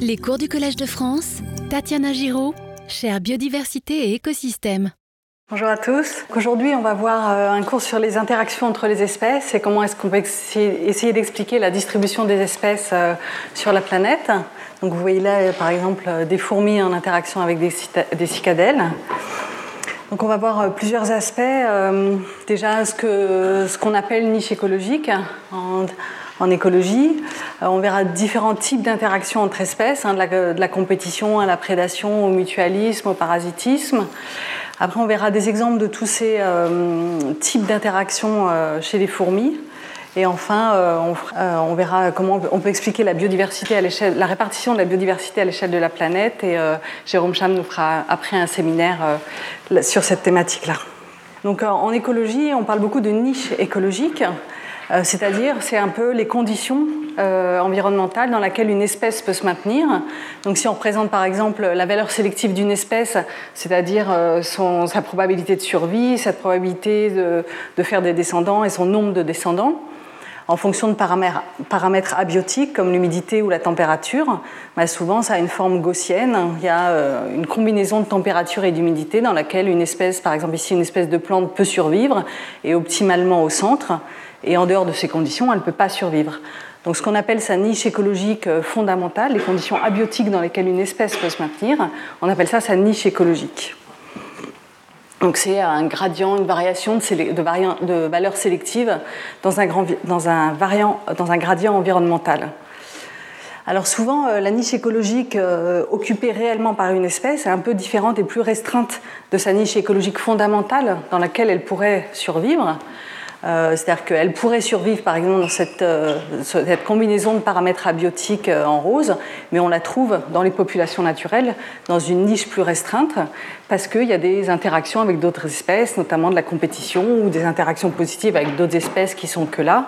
Les cours du Collège de France, Tatiana Giraud, chère biodiversité et écosystème. Bonjour à tous. Aujourd'hui, on va voir euh, un cours sur les interactions entre les espèces et comment est-ce qu'on peut essayer d'expliquer la distribution des espèces euh, sur la planète. Donc, vous voyez là, par exemple, euh, des fourmis en interaction avec des cicadelles. Donc, on va voir plusieurs aspects. Déjà, ce qu'on ce appelle niche écologique en écologie. on verra différents types d'interactions entre espèces, hein, de, la, compétition à la prédation, au mutualisme, au parasitisme. Après, on verra des exemples de tous ces euh, types d'interactions euh, chez les fourmis. Et enfin, euh, on, verra comment on peut expliquer la biodiversité à l'échelle, la répartition de la biodiversité à l'échelle de la planète. Et Jérôme Cham nous fera après un séminaire sur cette thématique-là. Donc, en écologie, on parle beaucoup de niche écologique. C'est-à-dire, c'est un peu les conditions euh, environnementale dans laquelle une espèce peut se maintenir. Donc si on représente par exemple la valeur sélective d'une espèce, c'est-à-dire euh, sa probabilité de survie, sa probabilité de, faire des descendants et son nombre de descendants, en fonction de paramètres, abiotiques comme l'humidité ou la température, bah, souvent ça a une forme gaussienne. Il y a euh, une combinaison de température et d'humidité dans laquelle une espèce, par exemple ici une espèce de plante peut survivre et optimalement au centre, et en dehors de ces conditions, elle ne peut pas survivre. Donc ce qu'on appelle sa niche écologique euh, fondamentale, les conditions abiotiques dans lesquelles une espèce peut se maintenir, on appelle ça sa niche écologique. Donc c'est un gradient, une variation de, de, valeur sélective dans un, dans, un variant, dans un gradient environnemental. Alors souvent, euh, la niche écologique euh, occupée réellement par une espèce est un peu différente et plus restreinte de sa niche écologique fondamentale dans laquelle elle pourrait survivre. Euh, c'est-à-dire qu'elle pourrait survivre, par exemple, dans cette, euh, combinaison de paramètres abiotiques euh, en rose, mais on la trouve dans les populations naturelles, dans une niche plus restreinte, parce qu'il y a des interactions avec d'autres espèces, notamment de la compétition ou des interactions positives avec d'autres espèces qui sont que là.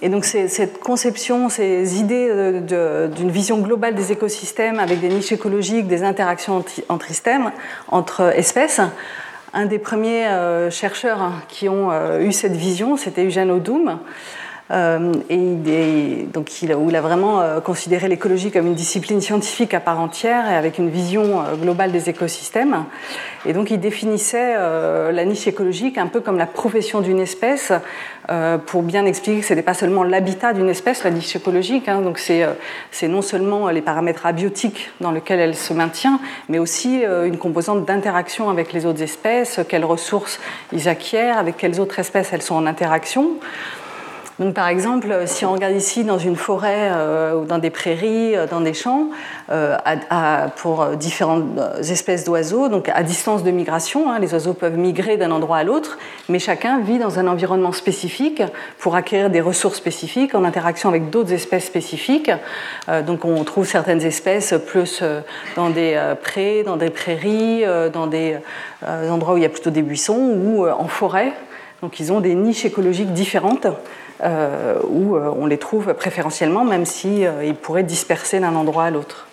et donc cette conception, ces idées d'une vision globale des écosystèmes avec des niches écologiques, des interactions entre espèces, un des premiers euh, chercheurs hein, qui ont euh, eu cette vision, c'était Eugène Odoum. Euh, et, donc il, où il a vraiment considéré l'écologie comme une discipline scientifique à part entière et avec une vision globale des écosystèmes. Et donc il définissait la niche écologique un peu comme la profession d'une espèce euh, pour bien expliquer que ce n'était pas seulement l'habitat d'une espèce, la niche écologique, hein, donc c'est, euh, non seulement les paramètres abiotiques dans lesquels elle se maintient, mais aussi euh, une composante d'interaction avec les autres espèces, quelles ressources ils acquièrent, avec quelles autres espèces elles sont en interaction. Donc, par exemple, si on regarde ici dans une forêt euh, ou dans des prairies, euh, dans des champs, euh, pour différentes espèces d'oiseaux, donc à distance de migration, hein, les oiseaux peuvent migrer d'un endroit à l'autre, mais chacun vit dans un environnement spécifique pour acquérir des ressources spécifiques en interaction avec d'autres espèces spécifiques. donc, on trouve certaines espèces plus dans des prés, dans des prairies, dans des endroits où il y a plutôt des buissons ou en forêt. Donc, ils ont des niches écologiques différentes. Euh, où euh, on les trouve préférentiellement, même s'ils si, euh, pourraient disperser d'un endroit à l'autre.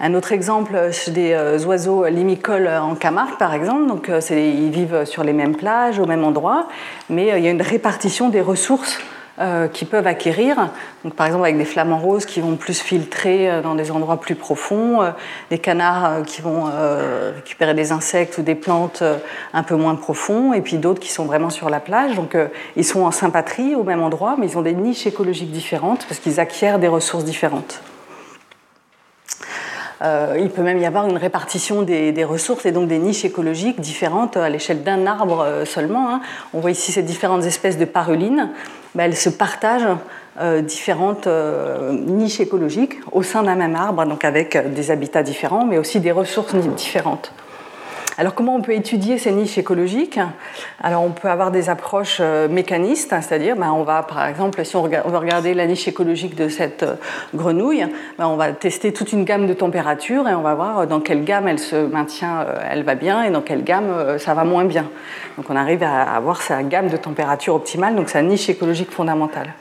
Un autre exemple, c'est des oiseaux limicoles en Camargue, par exemple. Donc, ils vivent sur les mêmes plages, au même endroit, mais il y a une répartition des ressources euh, qui peuvent acquérir. Donc, par exemple, avec des flamants roses qui vont plus filtrer euh, dans des endroits plus profonds, euh, des canards qui vont récupérer des insectes ou des plantes un peu moins profonds, et puis d'autres qui sont vraiment sur la plage. Donc, ils sont en sympatrie au même endroit, mais ils ont des niches écologiques différentes parce qu'ils acquièrent des ressources différentes. il peut même y avoir une répartition des, ressources et donc des niches écologiques différentes à l'échelle d'un arbre seulement. Hein. On voit ici ces différentes espèces de parulines bah, elles se partagent euh, différentes euh, niches écologiques au sein d'un même arbre, donc avec des habitats différents, mais aussi des ressources différentes. Alors comment on peut étudier ces niches écologiques? Alors on peut avoir des approches euh, mécanistes, hein, c'est-à-dire ben, on va par exemple, si on, veut regarder la niche écologique de cette grenouille, ben, on va tester toute une gamme de températures et on va voir dans quelle gamme elle se maintient, elle va bien et dans quelle gamme ça va moins bien. Donc on arrive à avoir sa gamme de température optimale, donc sa niche écologique fondamentale.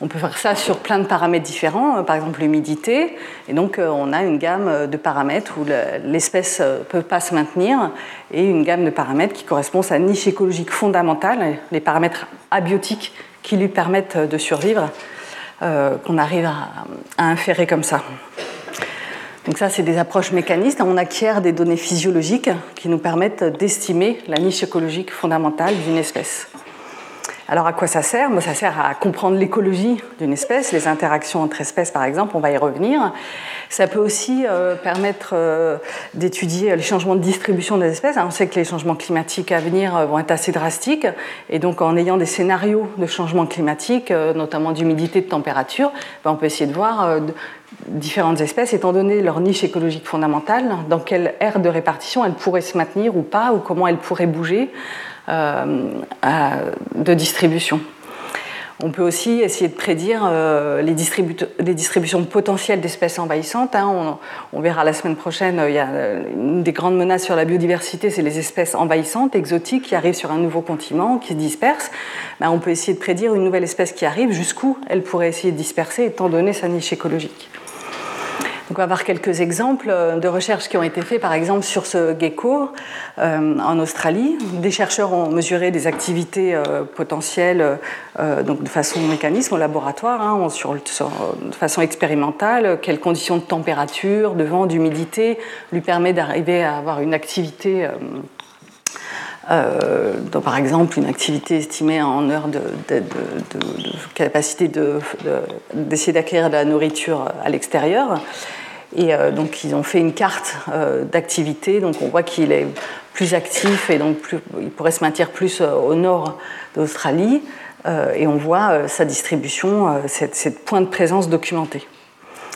On peut faire ça sur plein de paramètres différents, euh, par exemple l'humidité, et donc euh, on a une gamme euh, de paramètres où l'espèce ne peut pas se maintenir, et une gamme de paramètres qui correspond à sa niche écologique fondamentale, les paramètres abiotiques qui lui permettent de survivre, qu'on arrive inférer comme ça. Donc ça, c'est des approches mécanistes. On acquiert des données physiologiques qui nous permettent d'estimer la niche écologique fondamentale d'une espèce. Alors à quoi ça sert? Ça sert à comprendre l'écologie d'une espèce, les interactions entre espèces par exemple, on va y revenir. Ça peut aussi euh, permettre euh, d'étudier les changements de distribution des espèces. on sait que les changements climatiques à venir euh, vont être assez drastiques, et donc en ayant des scénarios de changements climatiques, notamment d'humidité, de température, ben, on peut essayer de voir différentes espèces, étant donné leur niche écologique fondamentale, dans quelle aire de répartition elles pourraient se maintenir ou pas, ou comment elles pourraient bouger de distribution. On peut aussi essayer de prédire euh, les, distributions potentielles d'espèces envahissantes. Hein. On, verra la semaine prochaine, il y a une des grandes menaces sur la biodiversité, c'est les espèces envahissantes, exotiques, qui arrivent sur un nouveau continent, qui se dispersent. Ben, on peut essayer de prédire une nouvelle espèce qui arrive, jusqu'où elle pourrait essayer de disperser, étant donné sa niche écologique. On va voir quelques exemples euh, de recherches qui ont été faites, par exemple sur ce gecko euh, en Australie. Des chercheurs ont mesuré des activités euh, potentielles donc de façon mécanisme au laboratoire, hein, de façon expérimentale, quelles conditions de température, de vent, d'humidité lui permettent d'arriver à avoir une activité. par exemple, une activité estimée en heure de, de, de, de capacité d'essayer d'acquérir de la nourriture à l'extérieur. Et euh, donc ils ont fait une carte euh, d'activité, donc on voit qu'il est plus actif et donc il pourrait se maintenir plus euh, au nord d'Australie. et on voit sa distribution, cette, cette, point de présence documentée.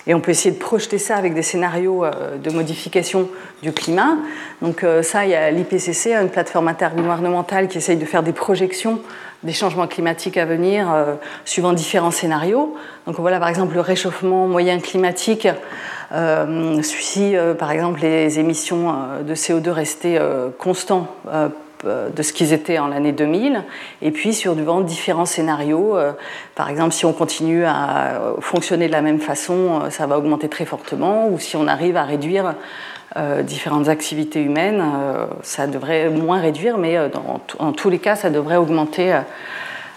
Et on peut essayer de projeter ça avec des scénarios de modification du climat. Donc ça, il y a l'IPCC, une plateforme intergouvernementale qui essaye de faire des projections des changements climatiques à venir suivant différents scénarios. Donc voilà par exemple le réchauffement moyen climatique euh, si, euh, par exemple, les émissions euh, de CO2 restaient constants de ce qu'ils étaient en l'année 2000, et puis sur différents scénarios. Par exemple, si on continue à fonctionner de la même façon, ça va augmenter très fortement, ou si on arrive à réduire différentes activités humaines, ça devrait moins réduire, mais en tous les cas, ça devrait augmenter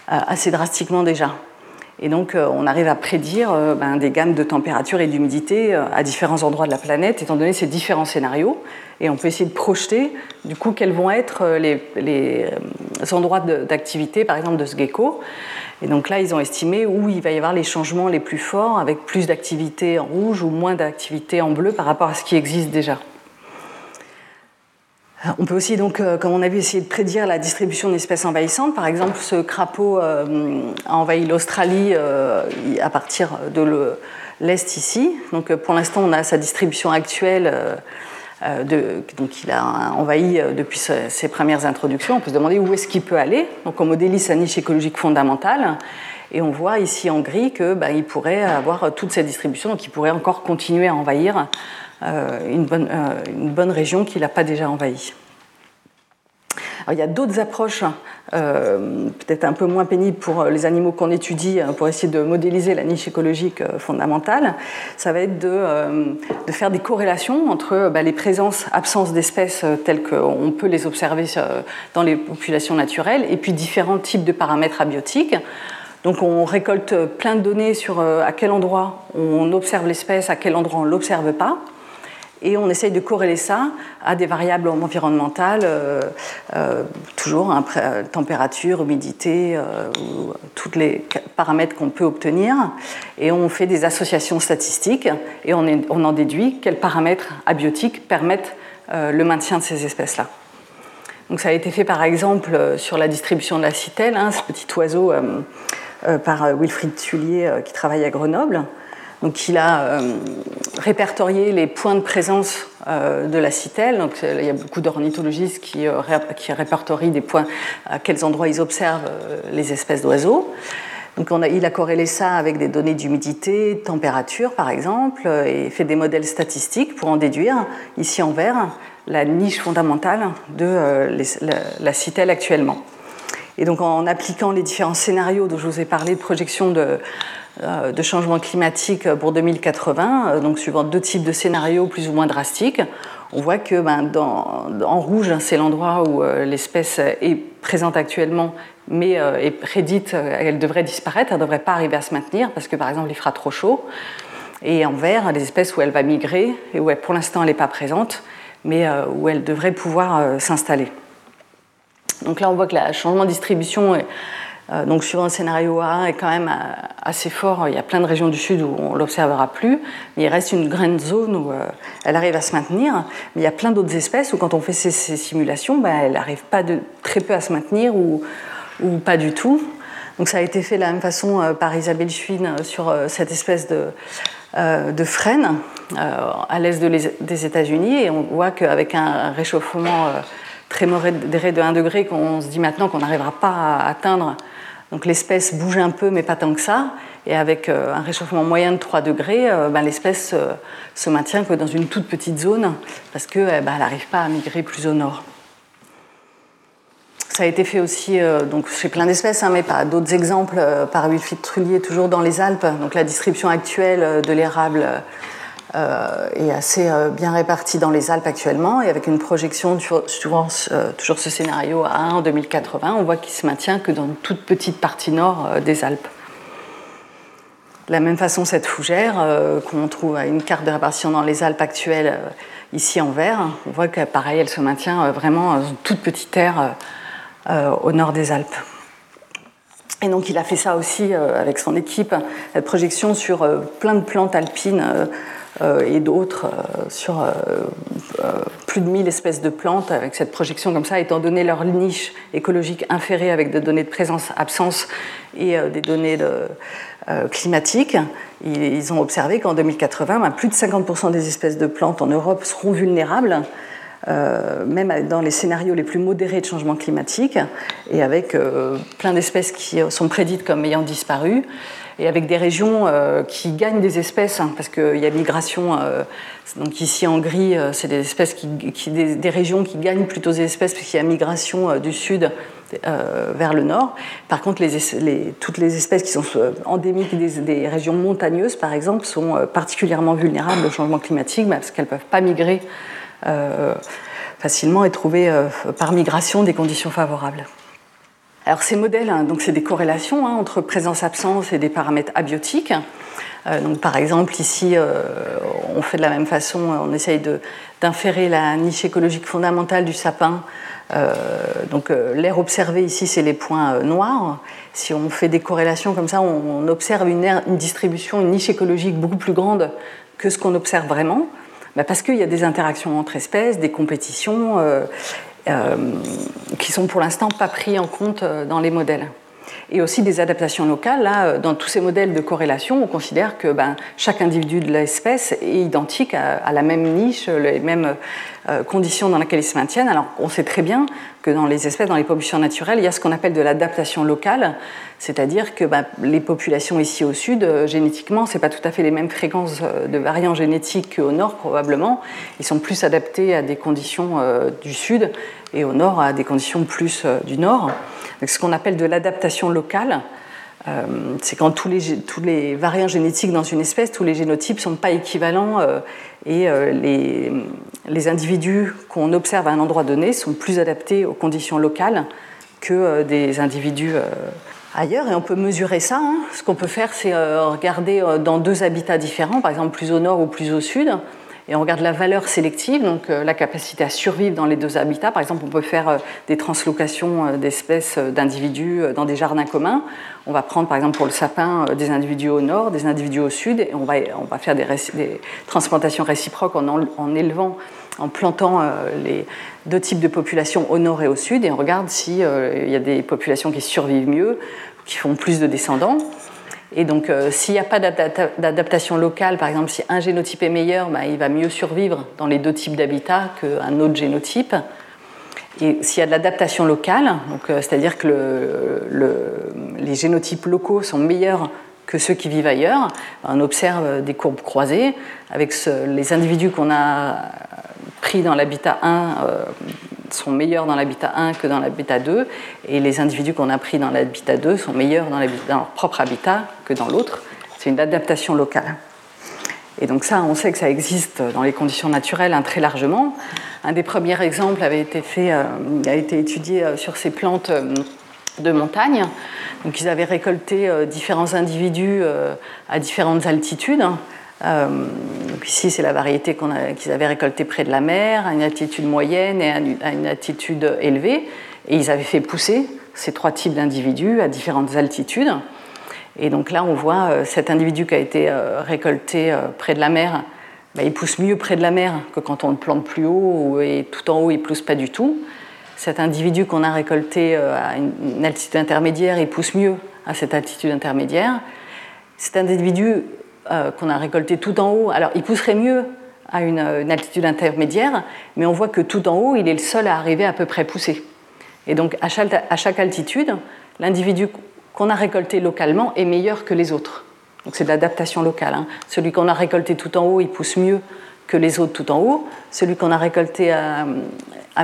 assez drastiquement déjà. Et donc, euh, on arrive à prédire euh, ben, des gammes de température et d'humidité euh, à différents endroits de la planète, étant donné ces différents scénarios. Et on peut essayer de projeter, du coup, quels vont être les, endroits d'activité, par exemple, de ce gecko. Et donc là, ils ont estimé où il va y avoir les changements les plus forts, avec plus d'activité en rouge ou moins d'activité en bleu par rapport à ce qui existe déjà. On peut aussi, donc, euh, comme on a vu, essayer de prédire la distribution d'espèces envahissantes. Par exemple, ce crapaud euh, a envahi l'Australie euh, à partir de l'Est ici. Donc, pour l'instant, on a sa distribution actuelle. donc, il a envahi depuis ses premières introductions. On peut se demander où est-ce qu'il peut aller. Donc, on modélise sa niche écologique fondamentale. Et on voit ici en gris qu'il bah, pourrait avoir toute cette distribution, donc il pourrait encore continuer à envahir euh, une, bonne, euh, une bonne région qu'il n'a pas déjà envahie. il y a d'autres approches, euh, peut-être un peu moins pénibles pour les animaux qu'on étudie, pour essayer de modéliser la niche écologique fondamentale. Ça va être de, de faire des corrélations entre bah, les présences, absences d'espèces telles qu'on peut les observer dans les populations naturelles, et puis différents types de paramètres abiotiques. Donc on récolte plein de données sur à quel endroit on observe l'espèce, à quel endroit on ne l'observe pas et on essaye de corréler ça à des variables environnementales, euh, euh, toujours hein, euh, température, humidité, ou tous les paramètres qu'on peut obtenir, et on fait des associations statistiques et on, en déduit quels paramètres abiotiques permettent le maintien de ces espèces-là. Donc ça a été fait par exemple sur la distribution de la citelle, hein, ce petit oiseau par Wilfried Tullier qui travaille à Grenoble. Donc il a euh, répertorié les points de présence euh, de la citelle. Donc, il y a beaucoup d'ornithologistes qui, euh, répertorient des points à quels endroits ils observent les espèces d'oiseaux. Donc on a, il a corrélé ça avec des données d'humidité, de température par exemple, et fait des modèles statistiques pour en déduire, ici en vert, la niche fondamentale de la, citelle actuellement. Et donc en appliquant les différents scénarios dont je vous ai parlé de projection de, euh, de changement climatique pour 2080, euh, donc suivant deux types de scénarios plus ou moins drastiques, on voit que ben, en rouge, c'est l'endroit où euh, l'espèce est présente actuellement, mais est prédite, elle devrait disparaître, elle ne devrait pas arriver à se maintenir, parce que par exemple, il fera trop chaud. Et en vert, les espèces où elle va migrer et où pour l'instant elle n'est pas présente, mais où elle devrait pouvoir s'installer. Donc là, on voit que le changement de distribution euh, donc suivant le scénario A1 est quand même euh, assez fort. Il y a plein de régions du sud où on l'observera plus, il reste une grande zone où euh, elle arrive à se maintenir. Mais il y a plein d'autres espèces où quand on fait ces, simulations, ben, elle n'arrive pas de, très peu à se maintenir ou, pas du tout. Donc ça a été fait de la même façon par Isabelle Schwinn sur cette espèce de, de frêne à l'est des États-Unis et on voit qu'avec un réchauffement très modéré de 1 degré qu'on se dit maintenant qu'on n'arrivera pas à atteindre donc l'espèce bouge un peu, mais pas tant que ça. Et avec euh, un réchauffement moyen de 3 degrés, euh, ben, l'espèce euh, se maintient que dans une toute petite zone parce qu'elle ben, n'arrive pas à migrer plus au nord. Ça a été fait aussi donc chez plein d'espèces, hein, mais pas d'autres exemples par Wilfried Trullier, toujours dans les Alpes. Donc la distribution actuelle de l'érable euh, est assez euh, bien répartie dans les Alpes actuellement et avec une projection sur, euh, toujours ce scénario à 1 en 2080, on voit qu'il se maintient que dans une toute petite partie nord des Alpes. De la même façon, cette fougère qu'on trouve à une carte de répartition dans les Alpes actuelles, ici en vert, on voit que pareil, elle se maintient vraiment dans une toute petite terre au nord des Alpes. Et donc il a fait ça aussi avec son équipe, cette projection sur plein de plantes alpines euh, et d'autres euh, sur euh, plus de 1000 espèces de plantes avec cette projection comme ça, étant donné leur niche écologique inférée avec des données de présence-absence et des données climatiques. Ils ont observé qu'en 2080, ben, plus de 50% des espèces de plantes en Europe seront vulnérables. Même dans les scénarios les plus modérés de changement climatique, et avec plein d'espèces qui sont prédites comme ayant disparu, et avec des régions euh, qui gagnent des espèces, hein, parce qu'il y a migration. Euh, donc ici en gris, euh, c'est des espèces des, régions qui gagnent plutôt des espèces, parce qu'il y a migration du sud vers le nord. Par contre, toutes les espèces qui sont endémiques des, régions montagneuses, par exemple, sont particulièrement vulnérables au changement climatique, bah, parce qu'elles ne peuvent pas migrer facilement et trouver par migration des conditions favorables. Alors ces modèles, hein, donc c'est des corrélations hein, entre présence-absence et des paramètres abiotiques. Euh, donc par exemple ici, euh, on fait de la même façon, on essaye d'inférer la niche écologique fondamentale du sapin. Euh, donc l'air observé ici, c'est les points noirs. Si on fait des corrélations comme ça, on, observe une, une, distribution, une niche écologique beaucoup plus grande que ce qu'on observe vraiment. Bah, parce qu'il y a des interactions entre espèces, des compétitions, euh, qui sont pour l'instant pas pris en compte euh, dans les modèles et aussi des adaptations locales. Là, euh, dans tous ces modèles de corrélation, on considère que ben, chaque individu de l'espèce est identique à, la même niche, les mêmes conditions dans lesquelles ils se maintiennent. Alors, on sait très bien que dans les espèces, dans les populations naturelles, il y a ce qu'on appelle de l'adaptation locale, c'est-à-dire que ben, les populations ici au sud, génétiquement, c'est pas tout à fait les mêmes fréquences de variants génétiques qu'au nord probablement. Ils sont plus adaptés à des conditions du sud et au nord à des conditions plus du nord ce qu'on appelle de l'adaptation locale. Euh, c'est quand tous les, variants génétiques dans une espèce, tous les génotypes ne sont pas équivalents euh, et euh, les, individus qu'on observe à un endroit donné sont plus adaptés aux conditions locales que des individus ailleurs. Et on peut mesurer ça. Hein. Ce qu'on peut faire, c'est regarder dans deux habitats différents, par exemple plus au nord ou plus au sud, et on regarde la valeur sélective, donc euh, la capacité à survivre dans les deux habitats. Par exemple, on peut faire euh, des translocations euh, d'espèces d'individus dans des jardins communs. On va prendre par exemple pour le sapin des individus au nord, des individus au sud, et on va, faire des, transplantations réciproques en, élevant, en plantant les deux types de populations au nord et au sud, et on regarde s'il y a des populations qui survivent mieux, qui font plus de descendants. Et donc, euh, s'il n'y a pas d'adaptation locale, par exemple, si un génotype est meilleur, bah, il va mieux survivre dans les deux types d'habitat qu'un autre génotype. Et s'il y a de l'adaptation locale, euh, c'est-à-dire que les génotypes locaux sont meilleurs que ceux qui vivent ailleurs, on observe des courbes croisées avec les individus qu'on a pris dans l'habitat 1 sont meilleurs dans l'habitat 1 que dans l'habitat 2, et les individus qu'on a pris dans l'habitat 2 sont meilleurs dans, leur propre habitat que dans l'autre. C'est une adaptation locale. Et donc ça, on sait que ça existe dans les conditions naturelles hein, très largement. Un des premiers exemples avait été, fait, euh, a été étudié euh, sur ces plantes euh, de montagne. Donc ils avaient récolté différents individus à différentes altitudes. donc ici, c'est la variété qu'ils avaient récoltée près de la mer, à une altitude moyenne et à une altitude élevée. Et ils avaient fait pousser ces trois types d'individus à différentes altitudes. Et donc là, on voit euh, cet individu qui a été euh, récolté euh, près de la mer, bah, il pousse mieux près de la mer que quand on le plante plus haut et tout en haut, il ne pousse pas du tout. Cet individu qu'on a récolté à une altitude intermédiaire, il pousse mieux à cette altitude intermédiaire. Cet individu qu'on a récolté tout en haut, alors il pousserait mieux à une, altitude intermédiaire, mais on voit que tout en haut, il est le seul à arriver à peu près pousser. Et donc à chaque altitude, l'individu qu'on a récolté localement est meilleur que les autres. Donc c'est de l'adaptation locale. Hein. Celui qu'on a récolté tout en haut, il pousse mieux que les autres tout en haut. Celui qu'on a récolté à,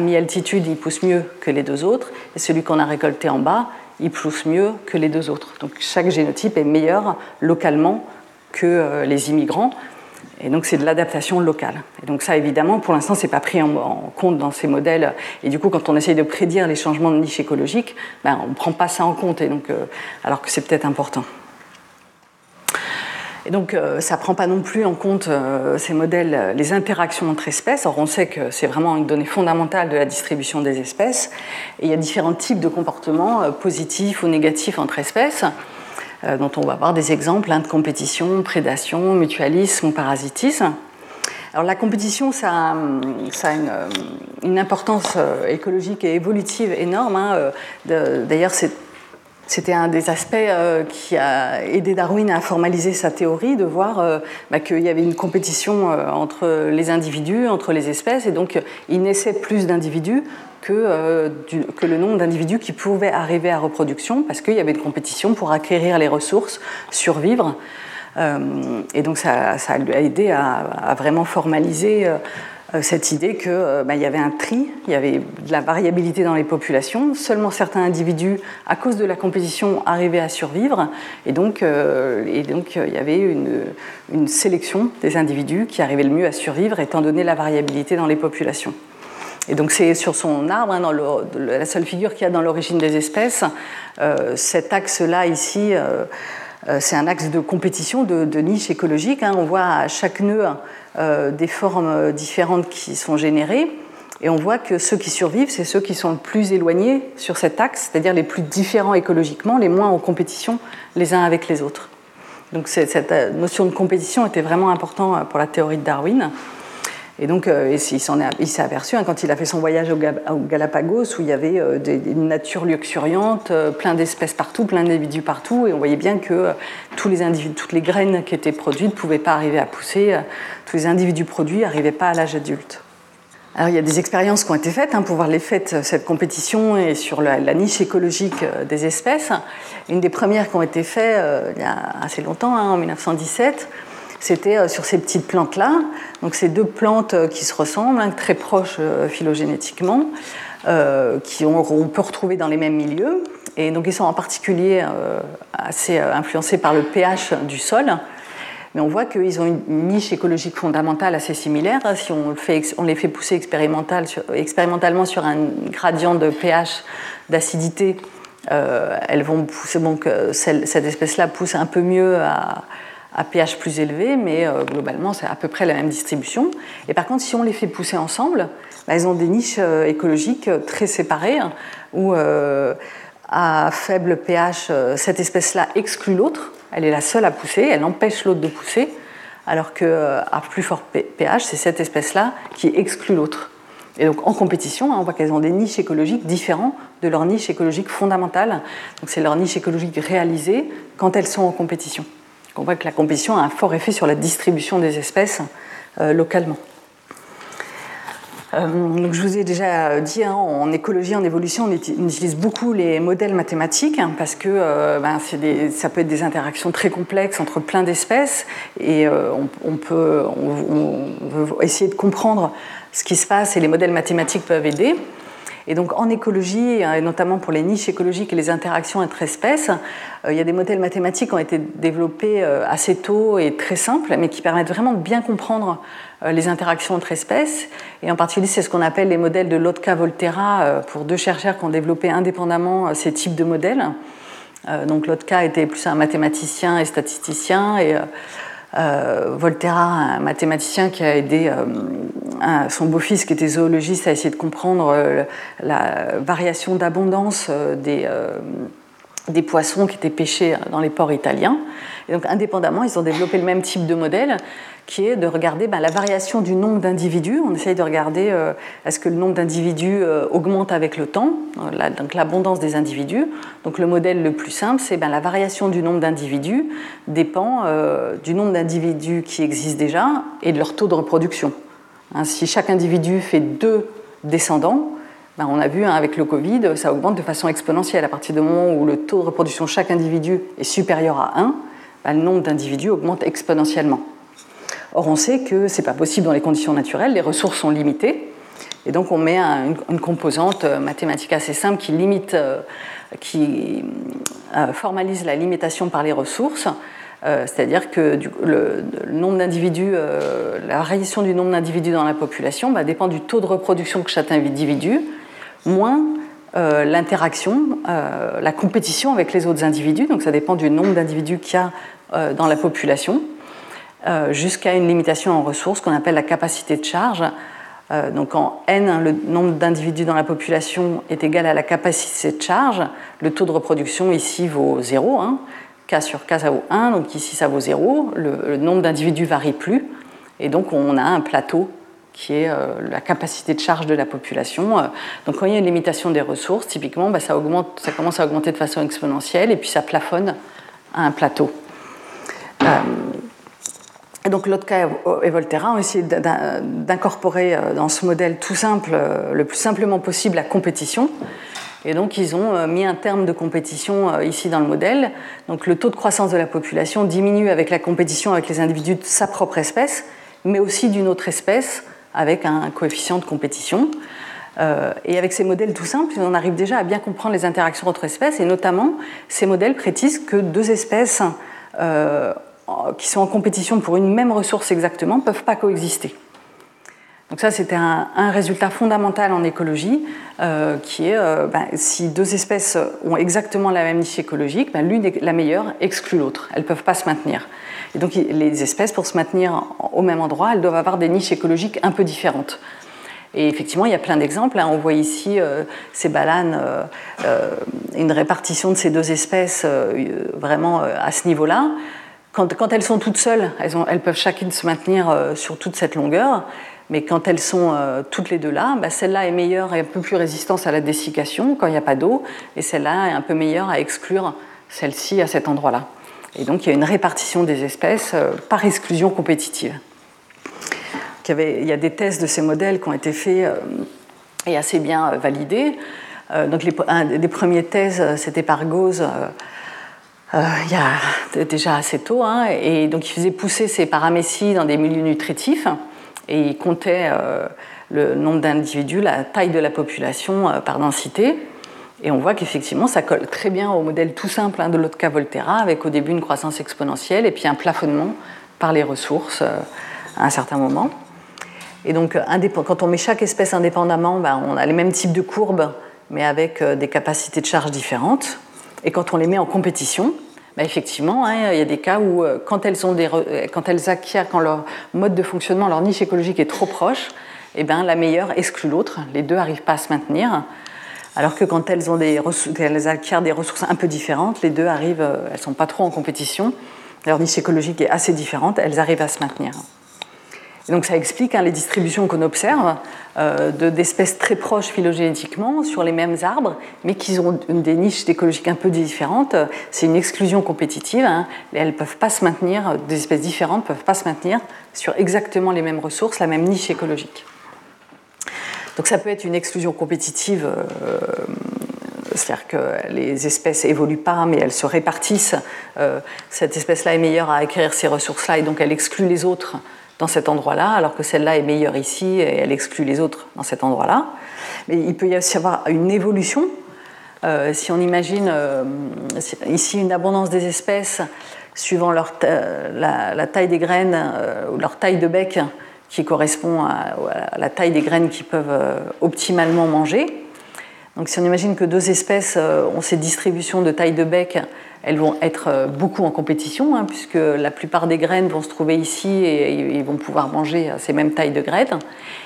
mi-altitude, il pousse mieux que les deux autres. Et celui qu'on a récolté en bas, il pousse mieux que les deux autres. Donc chaque génotype est meilleur localement que euh, les immigrants. Et donc c'est de l'adaptation locale. Et donc ça, évidemment, pour l'instant, c'est pas pris en, compte dans ces modèles. Et du coup, quand on essaye de prédire les changements de niche écologique, ben, on ne prend pas ça en compte, et donc, euh, alors que c'est peut-être important. Et donc euh, ça ne prend pas non plus en compte euh, ces modèles, les interactions entre espèces. Or on sait que c'est vraiment une donnée fondamentale de la distribution des espèces. Et il y a différents types de comportements positifs ou négatifs entre espèces. Euh, dont on va voir des exemples hein, de compétition, prédation, mutualisme parasitisme. Alors la compétition, ça, a euh, une, importance euh, écologique et évolutive énorme. Hein, d'ailleurs, c'était un des aspects qui a aidé Darwin à formaliser sa théorie, de voir bah, qu'il y avait une compétition entre les individus, entre les espèces, et donc il naissait plus d'individus que, euh, le nombre d'individus qui pouvaient arriver à reproduction, parce qu'il y avait une compétition pour acquérir les ressources, survivre. Euh, et donc ça, lui a aidé à, vraiment formaliser euh, cette idée qu'il bah, y avait un tri, il y avait de la variabilité dans les populations, seulement certains individus, à cause de la compétition, arrivaient à survivre, et donc, donc il y avait une, sélection des individus qui arrivaient le mieux à survivre, étant donné la variabilité dans les populations. Et donc c'est sur son arbre, hein, dans la seule figure qu'il y a dans l'origine des espèces, euh, cet axe-là ici, euh, euh, c'est un axe de compétition, de, niche écologique. Hein. On voit à chaque nœud des formes différentes qui sont générées. Et on voit que ceux qui survivent, c'est ceux qui sont le plus éloignés sur cet axe, c'est-à-dire les plus différents écologiquement, les moins en compétition les uns avec les autres. Donc cette notion de compétition était vraiment importante pour la théorie de Darwin. Et donc, euh, il s'est aperçu hein, quand il a fait son voyage au, Galapagos, où il y avait euh, des, une nature luxuriante, euh, plein d'espèces partout, plein d'individus partout, et on voyait bien que toutes les graines qui étaient produites ne pouvaient pas arriver à pousser, tous les individus produits n'arrivaient pas à l'âge adulte. Alors, il y a des expériences qui ont été faites hein, pour voir l'effet de cette compétition et sur la, niche écologique des espèces. Une des premières qui ont été faites il y a assez longtemps, hein, en 1917, c'était euh, sur ces petites plantes-là. Donc ces deux plantes euh, qui se ressemblent, hein, très proches euh, phylogénétiquement, qui on, peut retrouver dans les mêmes milieux. Et donc ils sont en particulier assez influencés par le pH du sol. Mais on voit qu'ils ont une niche écologique fondamentale assez similaire. Si on, on les fait pousser expérimentalement sur un gradient de pH d'acidité, elles vont pousser, donc cette espèce-là pousse un peu mieux à, à pH plus élevé, mais euh, globalement, c'est à peu près la même distribution. Et par contre, si on les fait pousser ensemble, bah, elles ont des niches euh, écologiques euh, très séparées, hein, où à faible pH, cette espèce-là exclut l'autre, elle est la seule à pousser, elle empêche l'autre de pousser, alors qu'à plus fort pH, c'est cette espèce-là qui exclut l'autre. Et donc en compétition, hein, on voit qu'elles ont des niches écologiques différentes de leur niche écologique fondamentale. Donc c'est leur niche écologique réalisée quand elles sont en compétition on voit que la compétition a un fort effet sur la distribution des espèces euh, localement. Euh, donc je vous ai déjà dit, hein, en écologie, en évolution, on, utilise beaucoup les modèles mathématiques hein, parce que euh, ben, ça peut être des interactions très complexes entre plein d'espèces et on, peut essayer de comprendre ce qui se passe et les modèles mathématiques peuvent aider. Et donc en écologie, et notamment pour les niches écologiques et les interactions entre espèces, euh, il y a des modèles mathématiques qui ont été développés euh, assez tôt et très simples, mais qui permettent vraiment de bien comprendre euh, les interactions entre espèces. Et en particulier, c'est ce qu'on appelle les modèles de Lotka-Volterra pour deux chercheurs qui ont développé indépendamment ces types de modèles. Donc Lotka était plus un mathématicien et statisticien, et Volterra, un mathématicien qui a aidé son beau-fils qui était zoologiste à essayer de comprendre la variation d'abondance des, des poissons qui étaient pêchés dans les ports italiens. Et donc, indépendamment, ils ont développé le même type de modèle qui est de regarder ben, la variation du nombre d'individus. On essaye de regarder euh, est-ce que le nombre d'individus euh, augmente avec le temps, euh, donc l'abondance des individus. Donc, le modèle le plus simple, c'est ben, la variation du nombre d'individus dépend du nombre d'individus qui existent déjà et de leur taux de reproduction. Hein, si chaque individu fait deux descendants, ben, on a vu hein, avec le Covid, ça augmente de façon exponentielle. À partir du moment où le taux de reproduction de chaque individu est supérieur à 1, ben, le nombre d'individus augmente exponentiellement. Or, on sait que ce n'est pas possible dans les conditions naturelles, les ressources sont limitées. Et donc, on met une, composante euh, mathématique assez simple qui limite, euh, qui euh, formalise la limitation par les ressources. C'est-à-dire que le, nombre d'individus, la variation du nombre d'individus dans la population va dépend du taux de reproduction que chaque individu moins euh, l'interaction, euh, la compétition avec les autres individus, donc ça dépend du nombre d'individus qu'il y a euh, dans la population, jusqu'à une limitation en ressources qu'on appelle la capacité de charge. donc en n, hein, le nombre d'individus dans la population est égal à la capacité de charge. Le taux de reproduction ici vaut 0, hein. k sur k ça vaut 1, donc ici ça vaut 0. Le, le nombre d'individus varie plus, et donc on a un plateau qui est euh, la capacité de charge de la population. Euh, donc quand il y a une limitation des ressources, typiquement, bah, ça, commence à augmenter de façon exponentielle et puis ça plafonne à un plateau. Euh, et donc Lotka et Volterra ont essayé d'incorporer dans ce modèle tout simple, le plus simplement possible, la compétition. Et donc ils ont mis un terme de compétition ici dans le modèle. Donc le taux de croissance de la population diminue avec la compétition avec les individus de sa propre espèce, mais aussi d'une autre espèce avec un coefficient de compétition. Euh, et avec ces modèles tout simples, on arrive déjà à bien comprendre les interactions entre espèces, et notamment ces modèles prétisent que deux espèces euh, qui sont en compétition pour une même ressource exactement ne peuvent pas coexister. Donc ça, c'était un, résultat fondamental en écologie, euh, qui est ben, si deux espèces ont exactement la même niche écologique, ben, l'une, la meilleure, exclut l'autre. Elles ne peuvent pas se maintenir. Et donc les espèces, pour se maintenir au même endroit, elles doivent avoir des niches écologiques un peu différentes. Et effectivement, il y a plein d'exemples. Hein. On voit ici euh, ces balanes, euh, euh, une répartition de ces deux espèces vraiment à ce niveau-là. Quand, elles sont toutes seules, elles, peuvent chacune se maintenir sur toute cette longueur. Mais quand elles sont toutes les deux là, bah, celle-là est meilleure et un peu plus résistante à la dessiccation quand il n'y a pas d'eau, et celle-là est un peu meilleure à exclure celle-ci à cet endroit-là. Et donc il y a une répartition des espèces euh, par exclusion compétitive. Il y, a des tests de ces modèles qui ont été faits euh, et assez bien euh, validés. Donc les, un des premiers thèses, c'était par Gauze. il y a déjà assez tôt, hein, et donc il faisait pousser ces paramécies dans des milieux nutritifs, et il comptait le nombre d'individus, la taille de la population par densité. Et on voit qu'effectivement, ça colle très bien au modèle tout simple hein, de l'Otka Volterra, avec au début une croissance exponentielle et puis un plafonnement par les ressources euh, à un certain moment. Et donc, euh, quand on met chaque espèce indépendamment, ben, on a les mêmes types de courbes, mais avec euh, des capacités de charge différentes. Et quand on les met en compétition, ben, effectivement, hein, il y a des cas où, quand elles, acquièrent, quand leur mode de fonctionnement, leur niche écologique est trop proche, eh ben, la meilleure exclut l'autre. Les deux n'arrivent pas à se maintenir. Alors que quand elles, acquièrent des ressources un peu différentes, les deux arrivent, euh, elles ne sont pas trop en compétition, leur niche écologique est assez différente, elles arrivent à se maintenir. donc ça explique hein, les distributions qu'on observe euh, d'espèces très proches phylogénétiquement sur les mêmes arbres, mais qui ont des niches écologiques un peu différentes. C'est une exclusion compétitive. Hein. Elles peuvent pas se maintenir, des espèces différentes ne peuvent pas se maintenir sur exactement les mêmes ressources, la même niche écologique. Donc ça peut être une exclusion compétitive, euh, c'est-à-dire que les espèces évoluent pas, mais elles se répartissent. Euh, cette espèce-là est meilleure à acquérir ces ressources-là, et donc elle exclut les autres dans cet endroit-là, alors que celle-là est meilleure ici, et elle exclut les autres dans cet endroit-là. Mais il peut y avoir une évolution. Euh, si on imagine ici une abondance des espèces suivant la, taille des graines ou leur taille de bec, qui correspond à, la taille des graines qu'ils peuvent euh, optimalement manger. Donc si on imagine que deux espèces euh, ont ces distributions de taille de bec elles vont être beaucoup en compétition, hein, puisque la plupart des graines vont se trouver ici et ils vont pouvoir manger ces mêmes tailles de graines.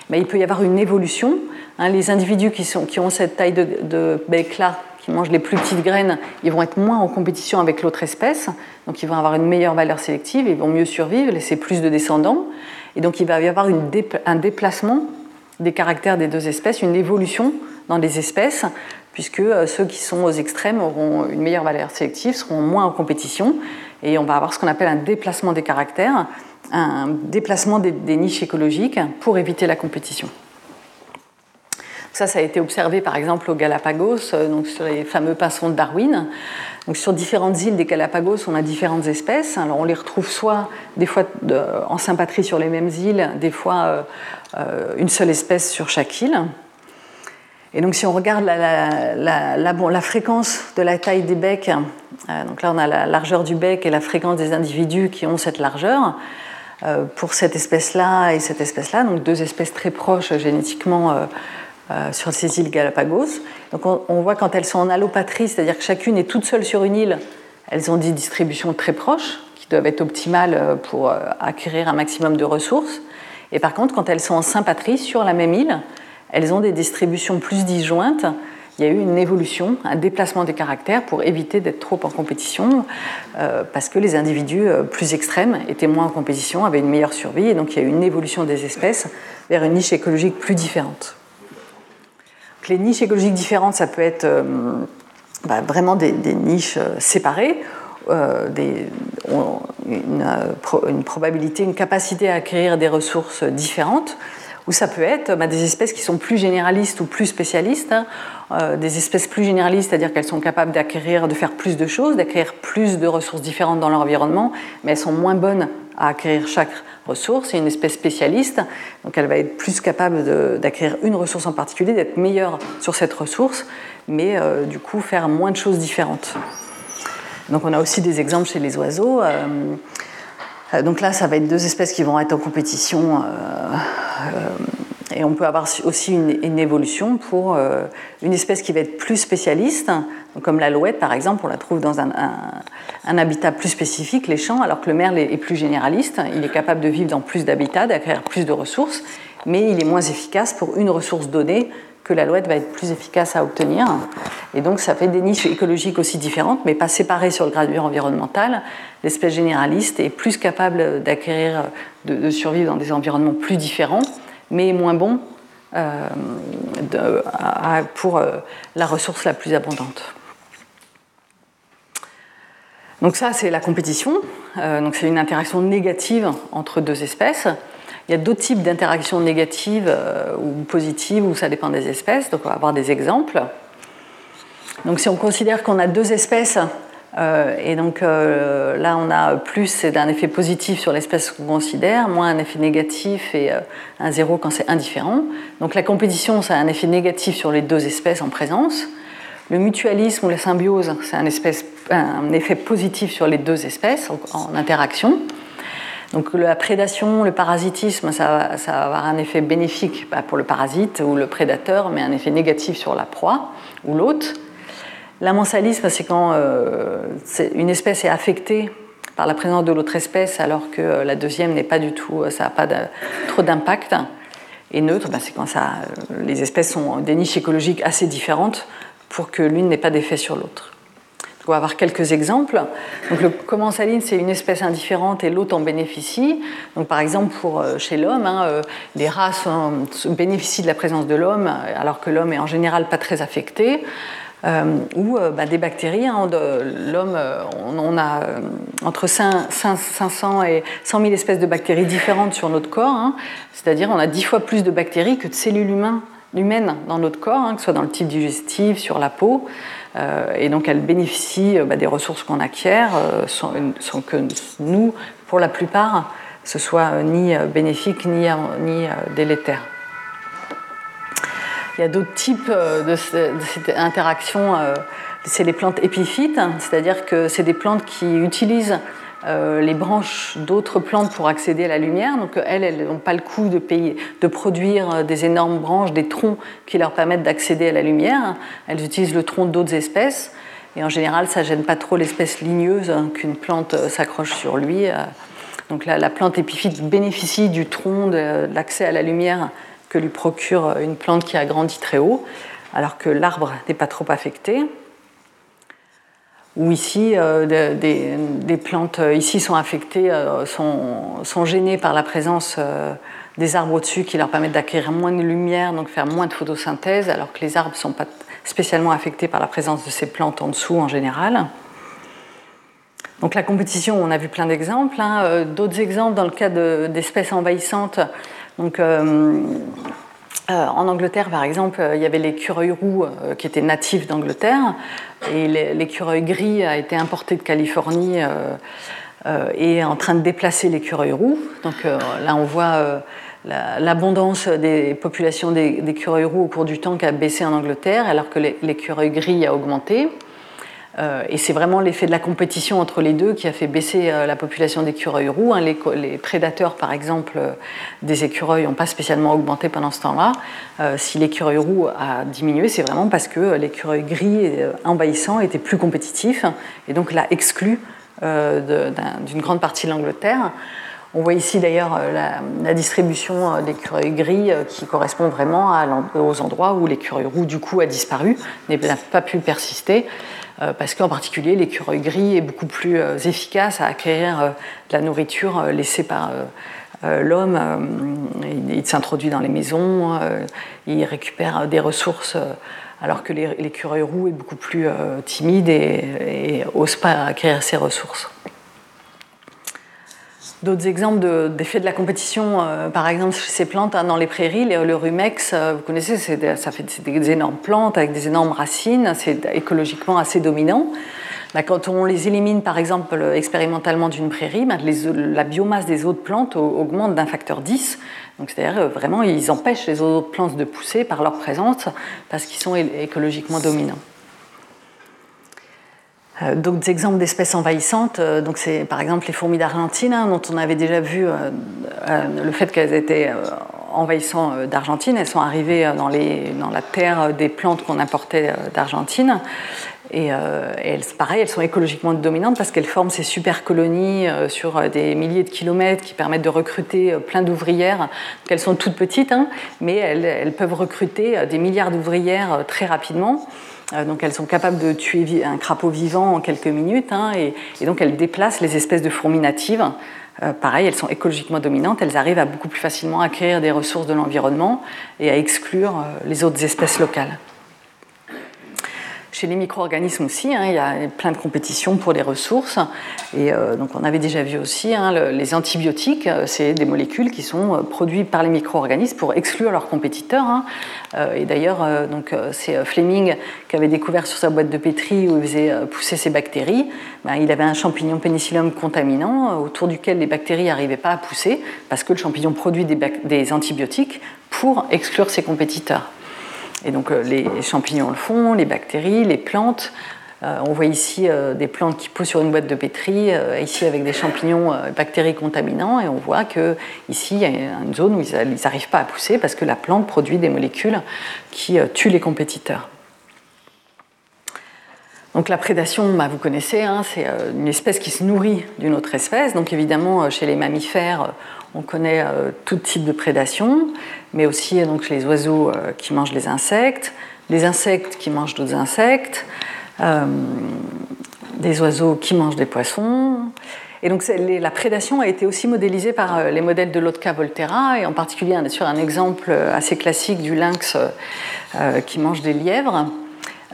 Mais il peut y avoir une évolution. Hein. les individus qui, ont cette taille de, de bec-là, qui mangent les plus petites graines, ils vont être moins en compétition avec l'autre espèce, donc ils vont avoir une meilleure valeur sélective, ils vont mieux survivre, laisser plus de descendants. Et donc il va y avoir un déplacement des caractères des deux espèces, une évolution dans les espèces, puisque euh, ceux qui sont aux extrêmes auront une meilleure valeur sélective, seront moins en compétition, et on va avoir ce qu'on appelle un déplacement des caractères, un déplacement des, niches écologiques pour éviter la compétition. Ça, ça a été observé par exemple aux Galapagos, euh, donc sur les fameux pinsons de Darwin. Donc sur différentes îles des Galapagos, on a différentes espèces. Alors on les retrouve soit des fois en sympatrie sur les mêmes îles, des fois euh, euh, une seule espèce sur chaque île. Et donc si on regarde la, la, fréquence de la taille des becs, donc là on a la largeur du bec et la fréquence des individus qui ont cette largeur. pour cette espèce-là et cette espèce-là, donc deux espèces très proches génétiquement euh, sur ces îles Galapagos. Donc on, voit quand elles sont en allopatrie, c'est-à-dire que chacune est toute seule sur une île, elles ont des distributions très proches qui doivent être optimales euh, pour euh, acquérir un maximum de ressources. Et par contre, quand elles sont en sympatrie sur la même île, elles ont des distributions plus disjointes. Il y a eu une évolution, un déplacement des caractères pour éviter d'être trop en compétition, parce que les individus plus extrêmes étaient moins en compétition, avaient une meilleure survie, et donc il y a eu une évolution des espèces vers une niche écologique plus différente les niches écologiques différentes, ça peut être euh, bah, vraiment des, niches euh, séparées, euh, une, probabilité, une capacité à acquérir des ressources différentes, ou ça peut être bah, des espèces qui sont plus généralistes ou plus spécialistes. Hein. des espèces plus généralistes, c'est-à-dire qu'elles sont capables d'acquérir, de faire plus de choses, d'acquérir plus de ressources différentes dans leur environnement, mais elles sont moins bonnes à acquérir chaque ressource. C'est une espèce spécialiste, donc elle va être plus capable d'acquérir une ressource en particulier, d'être meilleure sur cette ressource, mais euh, du coup faire moins de choses différentes. Donc on a aussi des exemples chez les oiseaux. Euh, euh, donc là, ça va être deux espèces qui vont être en compétition et on peut avoir aussi une, évolution pour euh, une espèce qui va être plus spécialiste, comme l'alouette par exemple, on la trouve dans un, habitat plus spécifique, les champs, alors que le merle est, plus généraliste, il est capable de vivre dans plus d'habitats, d'acquérir plus de ressources, mais il est moins efficace pour une ressource donnée que l'alouette va être plus efficace à obtenir. Et donc ça fait des niches écologiques aussi différentes, mais pas séparées sur le gradient environnemental. L'espèce généraliste est plus capable d'acquérir, de survivre dans des environnements plus différents mais moins bon euh, pour euh, la ressource la plus abondante. Donc ça, c'est la compétition. Euh, donc c'est une interaction négative entre deux espèces. Il y a d'autres types d'interactions négatives ou positives, où ça dépend des espèces. Donc on va avoir des exemples. Donc si on considère qu'on a deux espèces euh, et donc euh, là, on a plus c'est d'un effet positif sur l'espèce qu'on considère, moins un effet négatif et euh, un zéro quand c'est indifférent. Donc la compétition, ça a un effet négatif sur les deux espèces en présence. Le mutualisme ou la symbiose, c'est un, un, effet positif sur les deux espèces en, interaction. Donc la prédation, le parasitisme, ça, ça, va avoir un effet bénéfique pour le parasite ou le prédateur, mais un effet négatif sur la proie ou l'hôte. L'amensalisme, c'est quand euh, une espèce est affectée par la présence de l'autre espèce alors que euh, la deuxième n'est pas du tout, euh, ça n'a pas trop d'impact. Et neutre, bah, c'est quand les espèces sont des niches écologiques assez différentes pour que l'une n'ait pas d'effet sur l'autre. On va avoir quelques exemples. Donc, le commensaline, c'est une espèce indifférente et l'autre en bénéficie. Donc, par exemple, pour, chez l'homme, hein, les rats bénéficient de la présence de l'homme alors que l'homme est en général pas très affecté. Euh, ou euh, bah, des bactéries. Hein, l'homme, euh, on, a entre 500 et 100 000 espèces de bactéries différentes sur notre corps, hein. c'est-à-dire on a 10 fois plus de bactéries que de cellules humaines dans notre corps, hein, que ce soit dans le type digestif, sur la peau. et donc elles bénéficient bah, des ressources qu'on acquiert, sans, que nous, pour la plupart, ce soit ni bénéfique ni délétère. Il y a d'autres types euh, de, cette interaction. Euh, c'est les plantes épiphytes, c'est-à-dire que c'est des plantes qui utilisent euh, les branches d'autres plantes pour accéder à la lumière. Donc elles, elles n'ont pas le coût de, de produire des énormes branches, des troncs qui leur permettent d'accéder à la lumière. Elles utilisent le tronc d'autres espèces. Et en général, ça gêne pas trop l'espèce ligneuse hein, qu'une plante s'accroche sur lui. Donc la, plante épiphyte bénéficie du tronc, de, l'accès à la lumière que lui procure une plante qui a grandi très haut, alors que l'arbre n'est pas trop affecté. Ou ici, euh, des, plantes euh, ici sont affectées, euh, sont, gênées par la présence des arbres au-dessus qui leur permettent d'acquérir moins de lumière, donc faire moins de photosynthèse, alors que les arbres ne sont pas spécialement affectés par la présence de ces plantes en dessous en général. Donc la compétition, on a vu plein d'exemples. Hein. D'autres exemples dans le cas d'espèces envahissantes. Donc, euh, euh, en Angleterre, par exemple, il y avait l'écureuil roux qui était natif d'Angleterre et l'écureuil gris a été importé de Californie et en train de déplacer l'écureuil roux. Donc là, on voit l'abondance des populations d'écureuils roux au cours du temps qui a baissé en Angleterre, alors que l'écureuil gris a augmenté. Euh, et c'est vraiment l'effet de la compétition entre les deux qui a fait baisser euh, la population d'écureuils roux. Hein. Les, prédateurs, par exemple, euh, des écureuils n'ont pas spécialement augmenté pendant ce temps-là. si l'écureuil roux a diminué, c'est vraiment parce que l'écureuil gris envahissant était plus compétitif et donc l'a exclu d'une grande partie de l'Angleterre. On voit ici d'ailleurs la, distribution d'écureuils gris qui correspond vraiment aux endroits où l'écureuil roux du coup a disparu, n'a pas pu persister. Euh, parce qu'en particulier l'écureuil gris est beaucoup plus euh, efficace à acquérir euh, de la nourriture laissée par l'homme. Il, s'introduit dans les maisons, il récupère des ressources alors que l'écureuil roux est beaucoup plus timide et n'ose pas acquérir ces ressources. D'autres exemples d'effets de, la compétition, euh, par exemple ces plantes hein, dans les prairies, le rumex, euh, vous connaissez, ça fait des énormes plantes avec des énormes racines, c'est écologiquement assez dominant. quand on les élimine, par exemple, expérimentalement d'une prairie, ben, la biomasse des autres plantes augmente d'un facteur 10. Donc, c'est-à-dire, euh, vraiment, ils empêchent les autres plantes de pousser par leur présence parce qu'ils sont écologiquement dominants. Euh, d'autres exemples d'espèces envahissantes, euh, donc c'est par exemple les fourmis d'Argentine, hein, dont on avait déjà vu euh, le fait qu'elles étaient envahissantes d'Argentine. Elles sont arrivées dans, la terre des plantes qu'on importait d'Argentine. Et, elles, pareil, elles sont écologiquement dominantes parce qu'elles forment ces super colonies sur des milliers de kilomètres qui permettent de recruter plein d'ouvrières. Elles sont toutes petites, hein, mais elles, peuvent recruter des milliards d'ouvrières très rapidement. Euh, donc elles sont capables de tuer un crapaud vivant en quelques minutes, hein, et, donc elles déplacent les espèces de fourmis natives. Euh, pareil, elles sont écologiquement dominantes, elles arrivent à beaucoup plus facilement acquérir des ressources de l'environnement et à exclure euh, les autres espèces locales. Chez les micro-organismes aussi, hein, il y a plein de compétitions pour les ressources. Et euh, donc on avait déjà vu aussi hein, les antibiotiques, euh, c'est des molécules qui sont euh, produites par les micro-organismes pour exclure leurs compétiteurs. Hein. et d'ailleurs, donc c'est Fleming qui avait découvert sur sa boîte de pétri où il faisait pousser ses bactéries. Ben, il avait un champignon pénicillium contaminant autour duquel les bactéries n'arrivaient pas à pousser parce que le champignon produit des antibiotiques pour exclure ses compétiteurs. Et donc euh, les champignons le font, les bactéries, les plantes. Euh, on voit ici euh, des plantes qui poussent sur une boîte de pétri, ici avec des champignons bactéries contaminants, et on voit que ici il y a une zone où ils n'arrivent pas à pousser parce que la plante produit des molécules qui tuent les compétiteurs. Donc la prédation, bah, vous connaissez, hein, c'est une espèce qui se nourrit d'une autre espèce. Donc évidemment, chez les mammifères, on connaît tout type de prédation mais aussi donc, les oiseaux euh, qui mangent les insectes, les insectes qui mangent d'autres insectes, euh, des oiseaux qui mangent des poissons. Et donc la prédation a été aussi modélisée par euh, les modèles de Lotka Volterra, et en particulier sur un exemple assez classique du lynx qui mange des lièvres.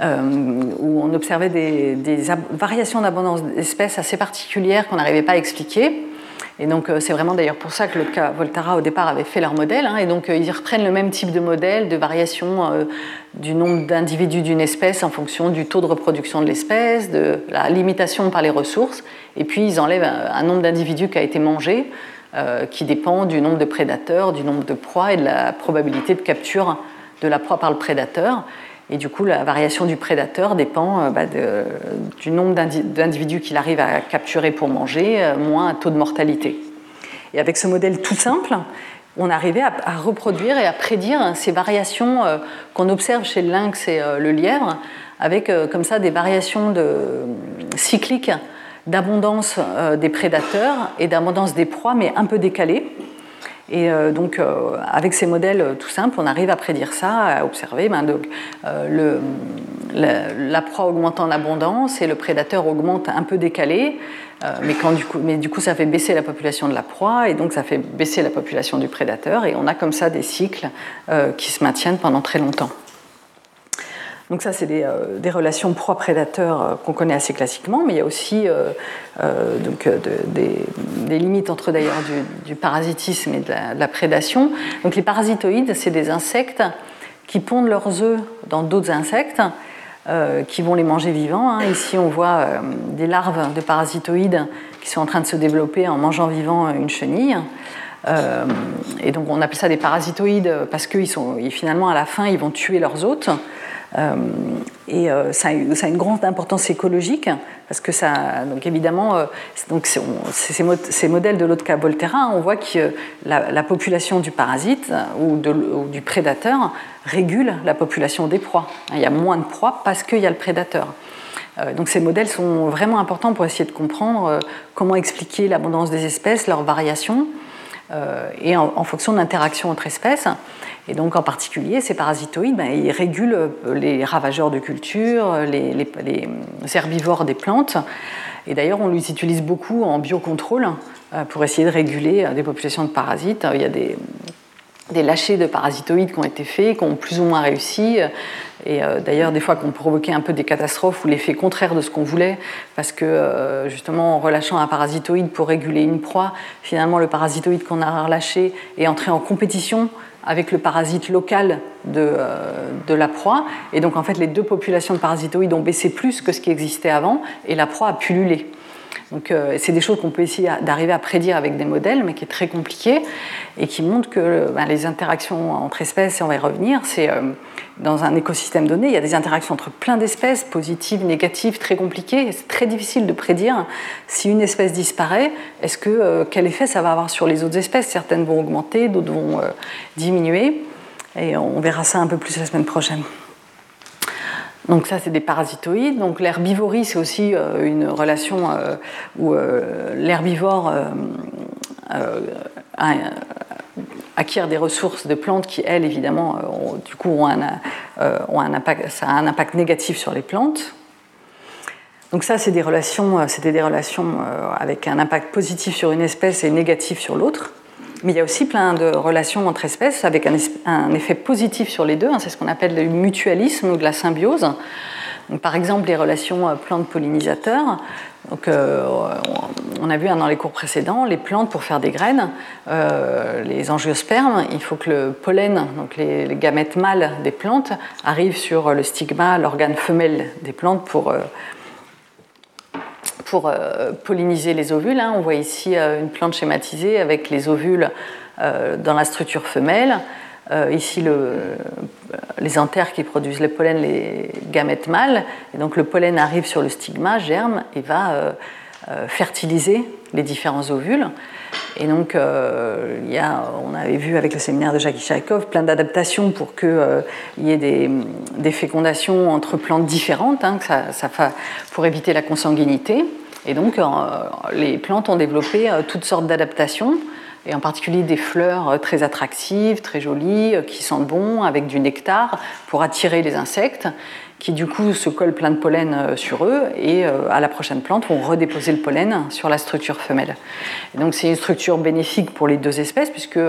où on observait des variations d'abondance d'espèces assez particulières qu'on n'arrivait pas à expliquer. Et donc euh, c'est vraiment d'ailleurs pour ça que le cas au départ avait fait leur modèle. Hein. et donc euh, ils reprennent le même type de modèle de variation euh, du nombre d'individus d'une espèce en fonction du taux de reproduction de l'espèce, de la limitation par les ressources. Et puis ils enlèvent un, nombre d'individus qui a été mangé, qui dépend du nombre de prédateurs, du nombre de proies et de la probabilité de capture de la proie par le prédateur. Et du coup, la variation du prédateur dépend euh, bah, du nombre d'individus qu'il arrive à capturer pour manger, euh, moins un taux de mortalité. Et avec ce modèle tout simple, on arrivait à, reproduire et à prédire ces variations qu'on observe chez le lynx et le lièvre, avec comme ça des variations cycliques d'abondance des prédateurs et d'abondance des proies, mais un peu décalées. Et euh, donc, euh, avec ces modèles euh, tout simples, on arrive à prédire ça, à observer. Ben, le, la, proie augmente en abondance et le prédateur augmente un peu décalé, mais, quand, du coup, mais du coup, ça fait baisser la population de la proie et donc ça fait baisser la population du prédateur. Et on a comme ça des cycles qui se maintiennent pendant très longtemps. Donc ça, c'est des, euh, relations proie-prédateur euh, qu'on connaît assez classiquement, mais il y a aussi euh, donc, des, limites entre d'ailleurs du, parasitisme et de la, prédation. Donc les parasitoïdes, c'est des insectes qui pondent leurs œufs dans d'autres insectes. qui vont les manger vivants. Hein. Ici, on voit des larves de parasitoïdes qui sont en train de se développer en mangeant vivant une chenille. et donc, on appelle ça des parasitoïdes parce que finalement, à la fin, ils vont tuer leurs hôtes. Euh, et euh, ça a, une grande importance écologique parce que ça, donc évidemment, euh, donc ces, modèles de l'autre Volterra, on voit que la, population du parasite ou, du prédateur régule la population des proies. Il y a moins de proies parce qu'il y a le prédateur. Donc ces modèles sont vraiment importants pour essayer de comprendre comment expliquer l'abondance des espèces, leurs variations, et en, fonction de l'interaction entre espèces. Et donc en particulier, ces parasitoïdes, ben, ils régulent euh, les ravageurs de culture, les, herbivores des plantes. Et d'ailleurs, on les utilise beaucoup en biocontrôle euh, pour essayer de réguler euh, des populations de parasites. Il y a des, des lâchers de parasitoïdes qui ont été faits, qui ont plus ou moins réussi, et d'ailleurs des fois qui ont provoqué un peu des catastrophes ou l'effet contraire de ce qu'on voulait, parce que justement en relâchant un parasitoïde pour réguler une proie, finalement le parasitoïde qu'on a relâché est entré en compétition avec le parasite local de, euh, de, la proie. Et donc en fait, les deux populations de parasitoïdes ont baissé plus que ce qui existait avant, et la proie a pullulé. Donc euh, c'est des choses qu'on peut essayer d'arriver à prédire avec des modèles, mais qui est très compliqué, et qui montrent que ben, les interactions entre espèces, et on va y revenir, c'est euh, dans un écosystème donné, il y a des interactions entre plein d'espèces, positives, négatives, très compliquées. C'est très difficile de prédire si une espèce disparaît, est-ce que euh, quel effet ça va avoir sur les autres espèces? Certaines vont augmenter, d'autres vont euh, diminuer. Et on verra ça un peu plus la semaine prochaine. Donc ça, c'est des parasitoïdes. Donc l'herbivorie, c'est aussi euh, une relation où l'herbivore a acquiert des ressources de plantes qui, elles, évidemment, euh, du coup, ont un, euh, ont impact, un impact négatif sur les plantes. Donc ça, c'est des relations, euh, c'était des relations avec un impact positif sur une espèce et négatif sur l'autre. Mais il y a aussi plein de relations entre espèces avec un, effet positif sur les deux. Hein. c'est ce qu'on appelle le mutualisme ou de la symbiose. Par exemple, les relations plantes-pollinisateurs. Donc, euh, on a vu hein, dans les cours précédents, les plantes, pour faire des graines, euh, les angiospermes, il faut que le pollen, donc les, gamètes mâles des plantes, arrivent sur le stigma, l'organe femelle des plantes pour, euh, pour polliniser les ovules. Hein. On voit ici une plante schématisée avec les ovules dans la structure femelle. Euh, ici, les anthères qui produisent le pollen, les gamètes mâles. Donc le pollen arrive sur le stigma, germe et va euh, euh, fertiliser les différents ovules. Et donc, il y a, on avait vu avec le séminaire de Jackie Chaikov plein d'adaptations pour qu'il y ait des, fécondations entre plantes différentes, hein, ça, pour éviter la consanguinité. Et donc, les plantes ont développé toutes sortes d'adaptations et en particulier des fleurs euh, très attractives, très jolies, euh, qui sentent bon, avec du nectar pour attirer les insectes, qui du coup se collent plein de pollen euh, sur eux et à la prochaine plante vont redéposer le pollen sur la structure femelle. donc c'est une structure bénéfique pour les deux espèces puisque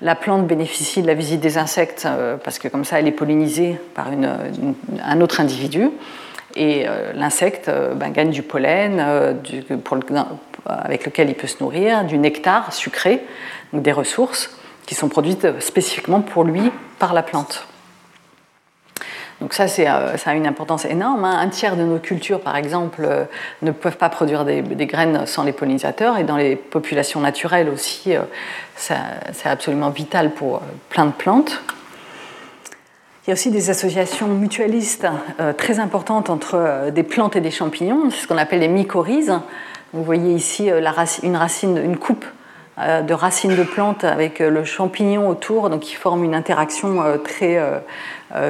la plante bénéficie de la visite des insectes parce que comme ça elle est pollinisée par un autre individu et l'insecte ben, gagne du pollen avec lequel il peut se nourrir, du nectar sucré, des ressources qui sont produites spécifiquement pour lui par la plante. Donc ça, euh, ça a une importance énorme. Hein. Un tiers de nos cultures, par exemple, euh, ne peuvent pas produire des, graines sans les pollinisateurs. Et dans les populations naturelles aussi, euh, c'est absolument vital pour plein de plantes. Il y a aussi des associations mutualistes très importantes entre des plantes et des champignons. C'est ce qu'on appelle les mycorhizes. Vous voyez ici une une coupe de racines de plantes avec le champignon autour, donc qui forment une interaction très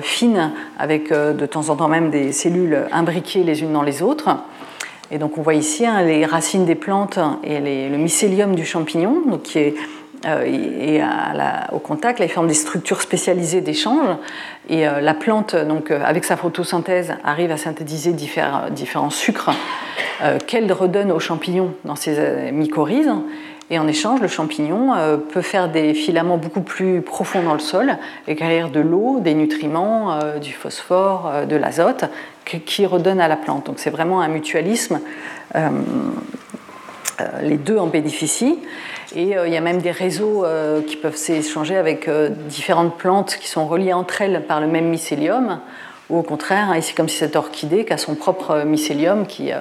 fine avec de temps en temps même des cellules imbriquées les unes dans les autres. Et donc on voit ici hein, les racines des plantes et le mycélium du champignon, donc qui est et au contact, là, il des structures spécialisées d'échange. Et la plante, donc, avec sa photosynthèse, arrive à synthétiser différents, différents sucres qu'elle redonne aux champignons dans ses mycorhizes. Et en échange, le champignon euh, peut faire des filaments beaucoup plus profonds dans le sol, acquérir de l'eau, des nutriments, euh, du phosphore, euh, de l'azote, qui redonne à la plante. Donc c'est vraiment un mutualisme. les deux en bénéficient. Et il y a même des réseaux qui peuvent s'échanger avec différentes plantes qui sont reliées entre elles par le même mycélium. Ou au contraire, hein, ici comme si cette orchidée qui a son propre mycélium qui ne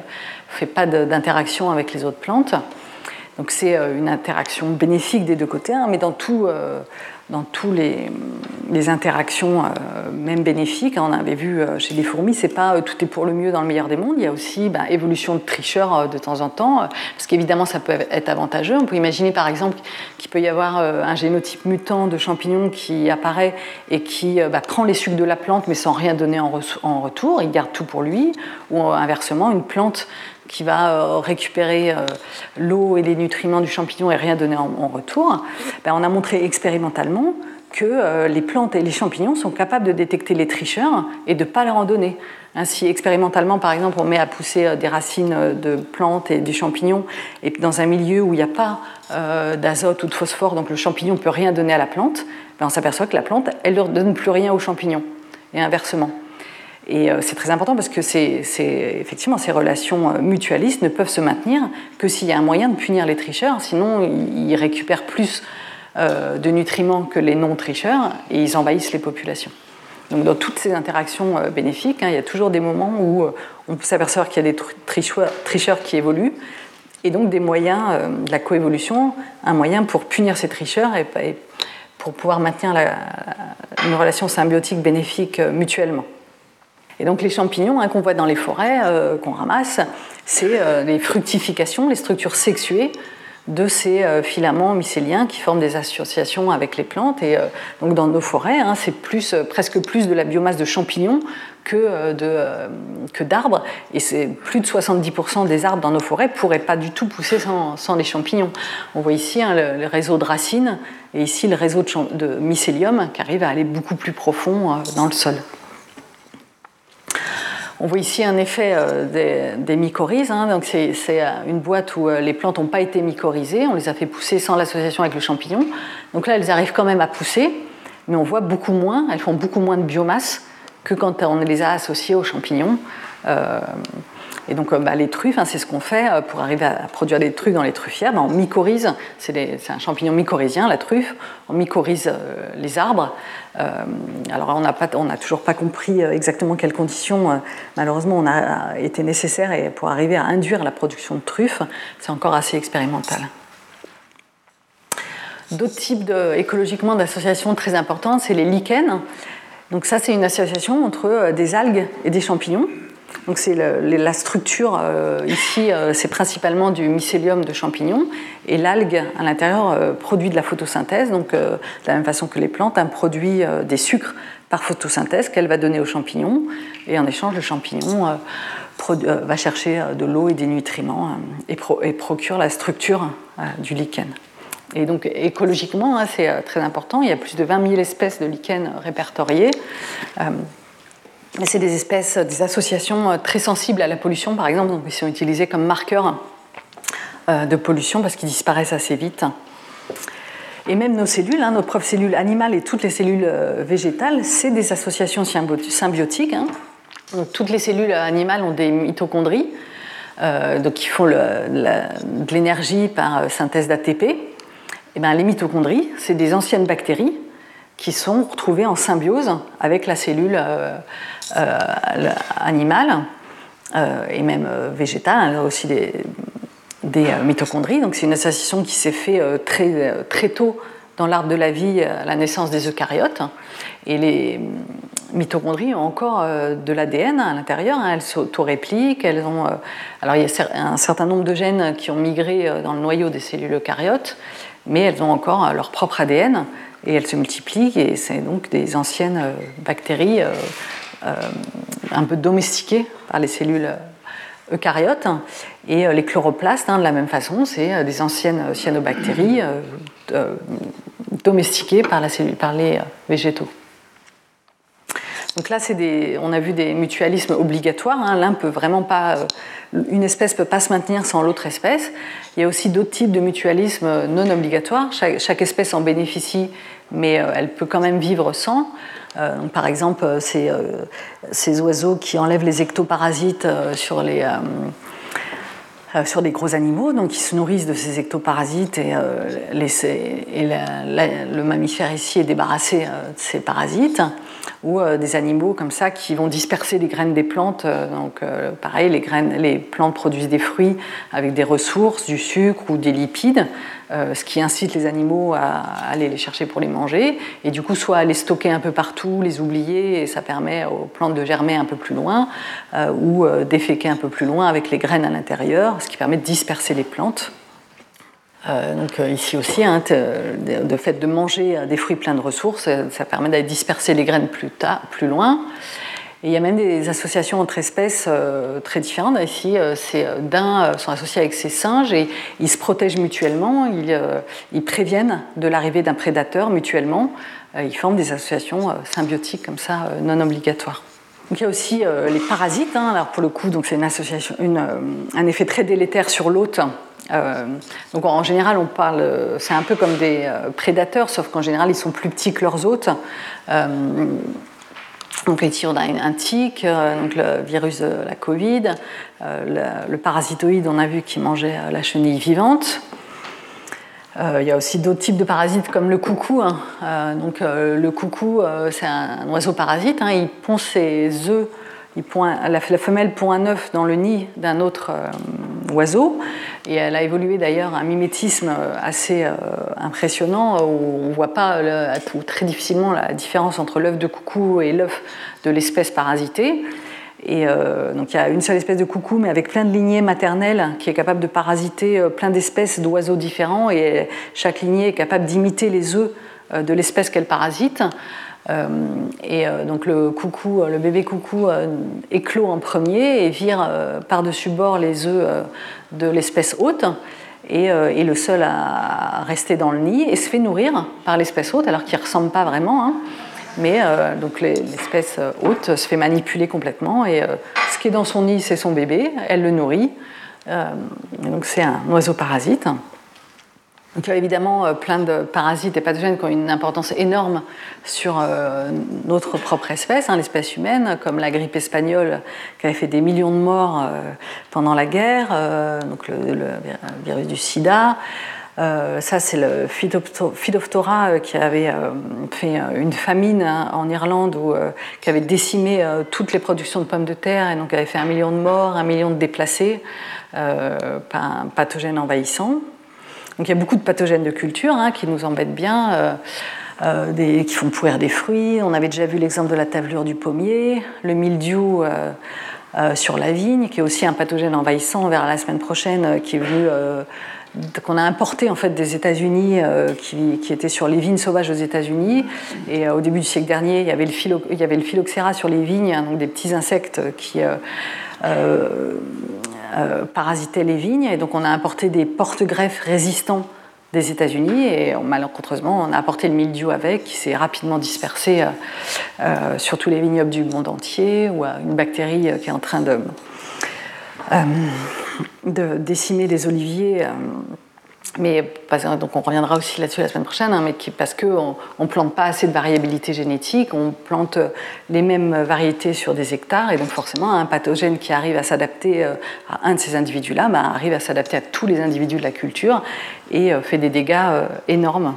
fait pas d'interaction avec les autres plantes. Donc c'est euh, une interaction bénéfique des deux côtés, hein, mais dans tout, euh, dans tous les, interactions, euh, même bénéfiques, hein, on avait vu chez les fourmis, c'est pas tout est pour le mieux dans le meilleur des mondes. Il y a aussi bah, évolution de tricheurs de temps en temps, parce qu'évidemment ça peut être avantageux. On peut imaginer par exemple qu'il peut y avoir un génotype mutant de champignon qui apparaît et qui bah, prend les sucres de la plante, mais sans rien donner en retour. Il garde tout pour lui, ou inversement une plante qui va euh, récupérer euh, l'eau et les nutriments du champignon et rien donner en, retour, ben, on a montré expérimentalement que euh, les plantes et les champignons sont capables de détecter les tricheurs et de ne pas leur en donner. Ainsi, expérimentalement, par exemple, on met à pousser des racines de plantes et des champignons, et dans un milieu où il n'y a pas d'azote ou de phosphore, donc le champignon ne peut rien donner à la plante, ben, on s'aperçoit que la plante, elle ne leur donne plus rien aux champignons, et inversement. Et euh, c'est très important parce que effectivement, ces relations euh, mutualistes ne peuvent se maintenir que s'il y a un moyen de punir les tricheurs, sinon ils récupèrent plus euh, de nutriments que les non-tricheurs et ils envahissent les populations. Donc dans toutes ces interactions bénéfiques, hein, il y a toujours des moments où on peut s'apercevoir qu'il y a des tricheurs, qui évoluent et donc des moyens de la coévolution, un moyen pour punir ces tricheurs et, pour pouvoir maintenir une relation symbiotique bénéfique mutuellement. Et donc les champignons hein, qu'on voit dans les forêts, euh, qu'on ramasse, c'est euh, les fructifications, les structures sexuées de ces euh, filaments mycéliens qui forment des associations avec les plantes. Et donc dans nos forêts, hein, c'est presque plus de la biomasse de champignons que, d'arbres. Et c'est plus de 70% des arbres dans nos forêts pourraient pas du tout pousser sans, les champignons. On voit ici hein, le, réseau de racines et ici le réseau de, de mycélium qui arrive à aller beaucoup plus profond dans le sol. On voit ici un effet euh, des, mycorhizes. Hein. donc c'est, euh, une boîte où euh, les plantes n'ont pas été mycorhizées. On les a fait pousser sans l'association avec le champignon. Donc là, elles arrivent quand même à pousser, mais on voit beaucoup moins. Elles font beaucoup moins de biomasse que quand on les a associées aux champignons. Et donc euh, bah, les truffes, hein, c'est ce qu'on fait euh, pour arriver à produire des truffes dans les truffières. Ben, on mycorhize, c'est un champignon mycorhizien, la truffe. On mycorhize euh, les arbres. alors on n'a toujours pas compris exactement quelles conditions, malheureusement, on a été nécessaire pour arriver à induire la production de truffes. C'est encore assez expérimental. D'autres types de, écologiquement d'associations très importantes, c'est les lichens. Donc ça, c'est une association entre des algues et des champignons. Donc c'est la structure euh, ici, euh, c'est principalement du mycélium de champignons et l'algue à l'intérieur euh, produit de la photosynthèse, donc de la même façon que les plantes, un produit des sucres par photosynthèse qu'elle va donner aux champignons et en échange le champignon va chercher de l'eau et des nutriments et, procure la structure du lichen. Et donc écologiquement, hein, c'est très important, il y a plus de 20 000 espèces de lichens répertoriées. C'est des espèces, des associations euh, très sensibles à la pollution, par exemple, donc ils sont utilisés comme marqueurs euh, de pollution parce qu'ils disparaissent assez vite. Et même nos cellules, hein, nos propres cellules animales et toutes les cellules euh, végétales, c'est des associations symbiotiques. Hein. toutes les cellules animales ont des mitochondries, donc qui font de l'énergie par synthèse d'ATP. Et bien, les mitochondries, c'est des anciennes bactéries qui sont retrouvées en symbiose avec la cellule animale euh, et même euh, végétale, elle a aussi des, mitochondries. Donc c'est une association qui s'est faite très, très tôt dans l'arbre de la vie à la naissance des eucaryotes. Et les mitochondries ont encore de l'ADN à l'intérieur, hein. elles s'autorépliquent, elles Alors il y a un certain nombre de gènes qui ont migré dans le noyau des cellules eucaryotes, mais elles ont encore leur propre ADN et elles se multiplient et c'est donc des anciennes bactéries un peu domestiquées par les cellules eucaryotes. Et les chloroplastes, hein, de la même façon, c'est des anciennes cyanobactéries domestiquées par, la cellule, par les végétaux. Donc là, des, on a vu des mutualismes obligatoires. Hein. L'un peut vraiment pas, euh, une espèce peut pas se maintenir sans l'autre espèce. Il y a aussi d'autres types de mutualismes non obligatoires. Chaque, espèce en bénéficie, mais euh, elle peut quand même vivre sans. Euh, par exemple, ces, ces, oiseaux qui enlèvent les ectoparasites sur les sur des gros animaux, donc ils se nourrissent de ces ectoparasites et, et le mammifère ici est débarrassé de ces parasites ou euh, des animaux comme ça qui vont disperser les graines des plantes. Euh, donc, euh, pareil, les, graines, les plantes produisent des fruits avec des ressources, du sucre ou des lipides, ce qui incite les animaux à aller les chercher pour les manger. Et du coup, soit à les stocker un peu partout, les oublier, et ça permet aux plantes de germer un peu plus loin, ou d'efféquer un peu plus loin avec les graines à l'intérieur, ce qui permet de disperser les plantes. Euh, donc euh, ici aussi, hein, de fait de manger euh, des fruits pleins de ressources, ça permet d'aller disperser les graines plus, tard, plus loin. Et il y a même des associations entre espèces très différentes. Ici, ces daims sont associés avec ces singes et ils se protègent mutuellement, ils, ils préviennent de l'arrivée d'un prédateur mutuellement. ils forment des associations symbiotiques comme ça, non obligatoires. Donc il y a aussi les parasites. Hein. Alors pour le coup, c'est une association, un effet très délétère sur l'hôte euh, donc en général, on parle, c'est un peu comme des euh, prédateurs, sauf qu'en général, ils sont plus petits que leurs hôtes. Euh, donc ici, on a un donc le virus de la Covid, le, parasitoïde, on a vu qui mangeait la chenille vivante. il y a aussi d'autres types de parasites comme le coucou. Hein. donc le coucou, c'est un, oiseau parasite. Hein. il pond ses œufs la, femelle pond un œuf dans le nid d'un autre euh, oiseau, et elle a évolué d'ailleurs un mimétisme euh, assez euh, impressionnant où on ne voit pas très difficilement la différence entre l'œuf de coucou et l'œuf de l'espèce parasitée. Et donc il y a une seule espèce de coucou, mais avec plein de lignées maternelles qui est capable de parasiter plein d'espèces d'oiseaux différents, et chaque lignée est capable d'imiter les œufs de l'espèce qu'elle parasite. Euh, et euh, donc le coucou, le bébé coucou euh, éclot en premier et vire par-dessus bord les œufs de l'espèce hôte et est le seul à rester dans le nid et se fait nourrir par l'espèce hôte alors qu'il ne ressemble pas vraiment. Hein. mais donc l'espèce hôte se fait manipuler complètement et ce qui est dans son nid c'est son bébé, elle le nourrit. donc c'est un oiseau parasite. Donc il y a évidemment euh, plein de parasites et pathogènes qui ont une importance énorme sur euh, notre propre espèce, hein, l'espèce humaine, comme la grippe espagnole qui avait fait des millions de morts euh, pendant la guerre, donc le, virus du sida. ça, c'est le Phytophthora qui avait fait une famine hein, en Irlande qui avait décimé toutes les productions de pommes de terre et donc avait fait un million de morts, un million de déplacés par un pathogène envahissant. Donc il y a beaucoup de pathogènes de culture hein, qui nous embêtent bien, euh, euh, qui font pourrir des fruits. On avait déjà vu l'exemple de la tavelure du pommier, le mildiou euh, sur la vigne, qui est aussi un pathogène envahissant. Verra la semaine prochaine, qui est venu qu'on a importé en fait des États-Unis, qui, qui, était sur les vignes sauvages aux États-Unis. Et au début du siècle dernier, il y avait le, le phylloxéra sur les vignes, hein, donc des petits insectes qui euh, parasiter les vignes. Et donc on a importé des porte-greffes résistants des États-Unis et malheureusement on a apporté le mildiou avec qui s'est rapidement dispersé euh, euh, sur tous les vignobles du monde entier ou une bactérie qui est en train de, de décimer les oliviers mais donc on reviendra aussi là-dessus la semaine prochaine, hein, mais parce qu'on ne plante pas assez de variabilité génétique, on plante les mêmes variétés sur des hectares, et donc forcément un pathogène qui arrive à s'adapter euh, à un de ces individus-là bah, arrive à s'adapter à tous les individus de la culture et euh, fait des dégâts euh, énormes.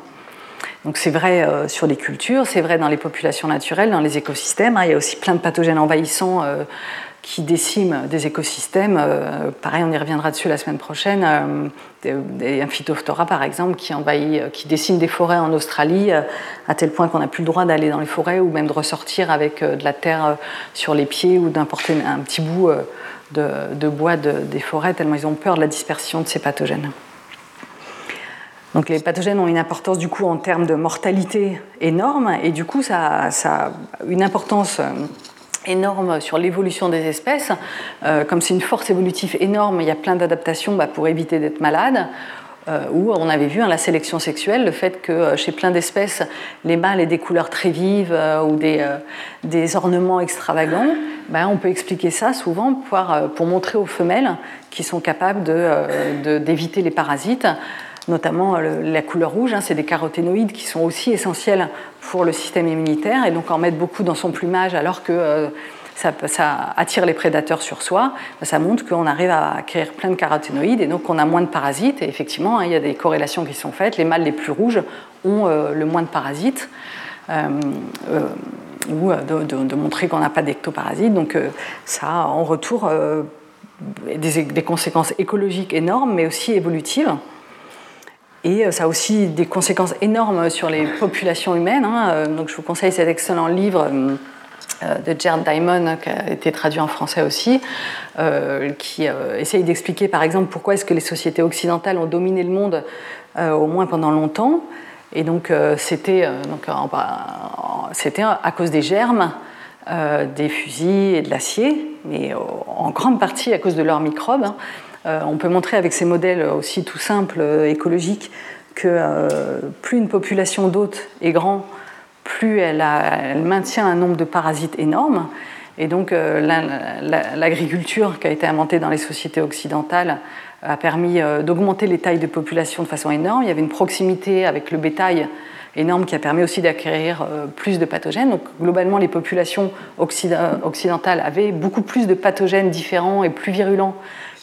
Donc c'est vrai sur les cultures, c'est vrai dans les populations naturelles, dans les écosystèmes. Hein. il y a aussi plein de pathogènes envahissants qui déciment des écosystèmes. Euh, pareil, on y reviendra dessus la semaine prochaine. Euh, un phytophthora, par exemple, qui, envahit, euh, qui décime des forêts en Australie, à tel point qu'on n'a plus le droit d'aller dans les forêts ou même de ressortir avec de la terre sur les pieds ou d'importer un petit bout de, bois des forêts, tellement ils ont peur de la dispersion de ces pathogènes. Donc les pathogènes ont une importance du coup en termes de mortalité énorme et du coup ça, a une importance énorme sur l'évolution des espèces. comme c'est une force évolutive énorme, il y a plein d'adaptations bah, pour éviter d'être malade. Euh, où on avait vu hein, la sélection sexuelle, le fait que euh, chez plein d'espèces, les mâles aient des couleurs très vives euh, ou des, ornements extravagants, ben, on peut expliquer ça souvent pour, montrer aux femelles qui sont capables d'éviter les parasites notamment la couleur rouge, hein, c'est des caroténoïdes qui sont aussi essentiels pour le système immunitaire, et donc en mettre beaucoup dans son plumage alors que ça, attire les prédateurs sur soi, ça montre qu'on arrive à acquérir plein de caroténoïdes et donc on a moins de parasites. Et effectivement, hein, il y a des corrélations qui sont faites. Les mâles les plus rouges ont euh, le moins de parasites. Euh, euh, ou de, montrer qu'on n'a pas d'ectoparasites. Donc ça en retour des, conséquences écologiques énormes, mais aussi évolutives. Et ça a aussi des conséquences énormes sur les populations humaines. Hein. Donc je vous conseille cet excellent livre euh, de Gerd Diamond, qui a été traduit en français aussi, euh, qui euh, essaye d'expliquer par exemple pourquoi est-ce que les sociétés occidentales ont dominé le monde au moins pendant longtemps. Et donc c'était à cause des germes, des fusils et de l'acier, mais en grande partie à cause de leurs microbes. Hein. On peut montrer avec ces modèles aussi tout simples, écologiques, que plus une population d'hôtes est grande, plus elle, maintient un nombre de parasites énorme. Et donc euh, l'agriculture qui a été inventée dans les sociétés occidentales a permis euh, d'augmenter les tailles de population de façon énorme. Il y avait une proximité avec le bétail énorme qui a permis aussi d'acquérir euh, plus de pathogènes. Donc globalement, les populations occidentales avaient beaucoup plus de pathogènes différents et plus virulents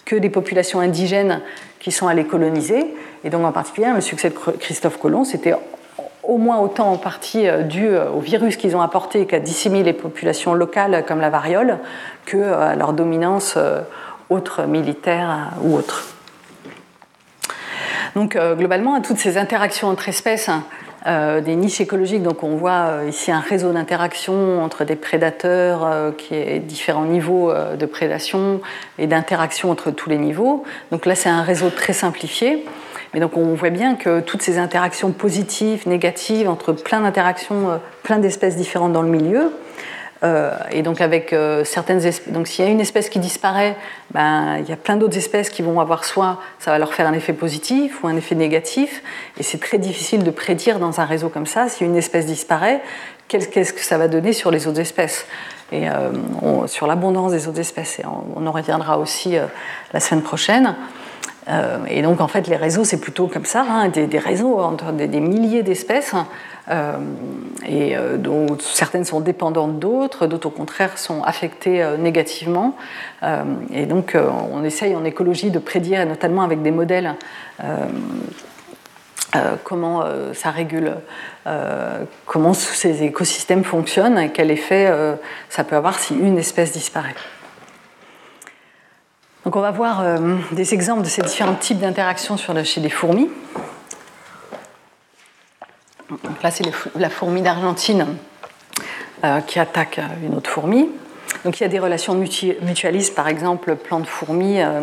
que des populations indigènes qui sont allées coloniser. Et donc en particulier, le succès de Christophe Colomb, c'était au moins autant en partie euh, dû euh, au virus qu'ils ont apporté et qui les populations locales comme la variole que euh, à leur dominance autre militaire ou autre. Donc globalement, à toutes ces interactions entre espèces, des niches écologiques, donc on voit ici un réseau d'interactions entre des prédateurs qui est différents niveaux de prédation et d'interaction entre tous les niveaux. Donc là, c'est un réseau très simplifié. Mais donc on voit bien que toutes ces interactions positives, négatives, entre plein d'interactions, euh, plein d'espèces différentes dans le milieu, euh, et donc avec euh, certaines espèces, donc s'il y a une espèce qui disparaît, ben, il y a plein d'autres espèces qui vont avoir soit ça va leur faire un effet positif ou un effet négatif, et c'est très difficile de prédire dans un réseau comme ça si une espèce disparaît, qu'est-ce que ça va donner sur les autres espèces et sur l'abondance des autres espèces. Et on, en reviendra aussi la semaine prochaine. Euh, et donc, en fait, les réseaux, c'est plutôt comme ça, hein, des, réseaux entre des, milliers d'espèces, euh, et euh, dont certaines sont dépendantes d'autres, d'autres, au contraire, sont affectées négativement. et donc, on essaye en écologie de prédire, notamment avec des modèles, comment ça régule, comment ces écosystèmes fonctionnent et quel effet ça peut avoir si une espèce disparaît. On va voir euh, des exemples de ces différents types d'interactions chez les fourmis. Là, c'est la fourmi d'Argentine euh, qui attaque une autre fourmi. Donc il y a des relations mutualistes, par exemple, plante-fourmi, euh,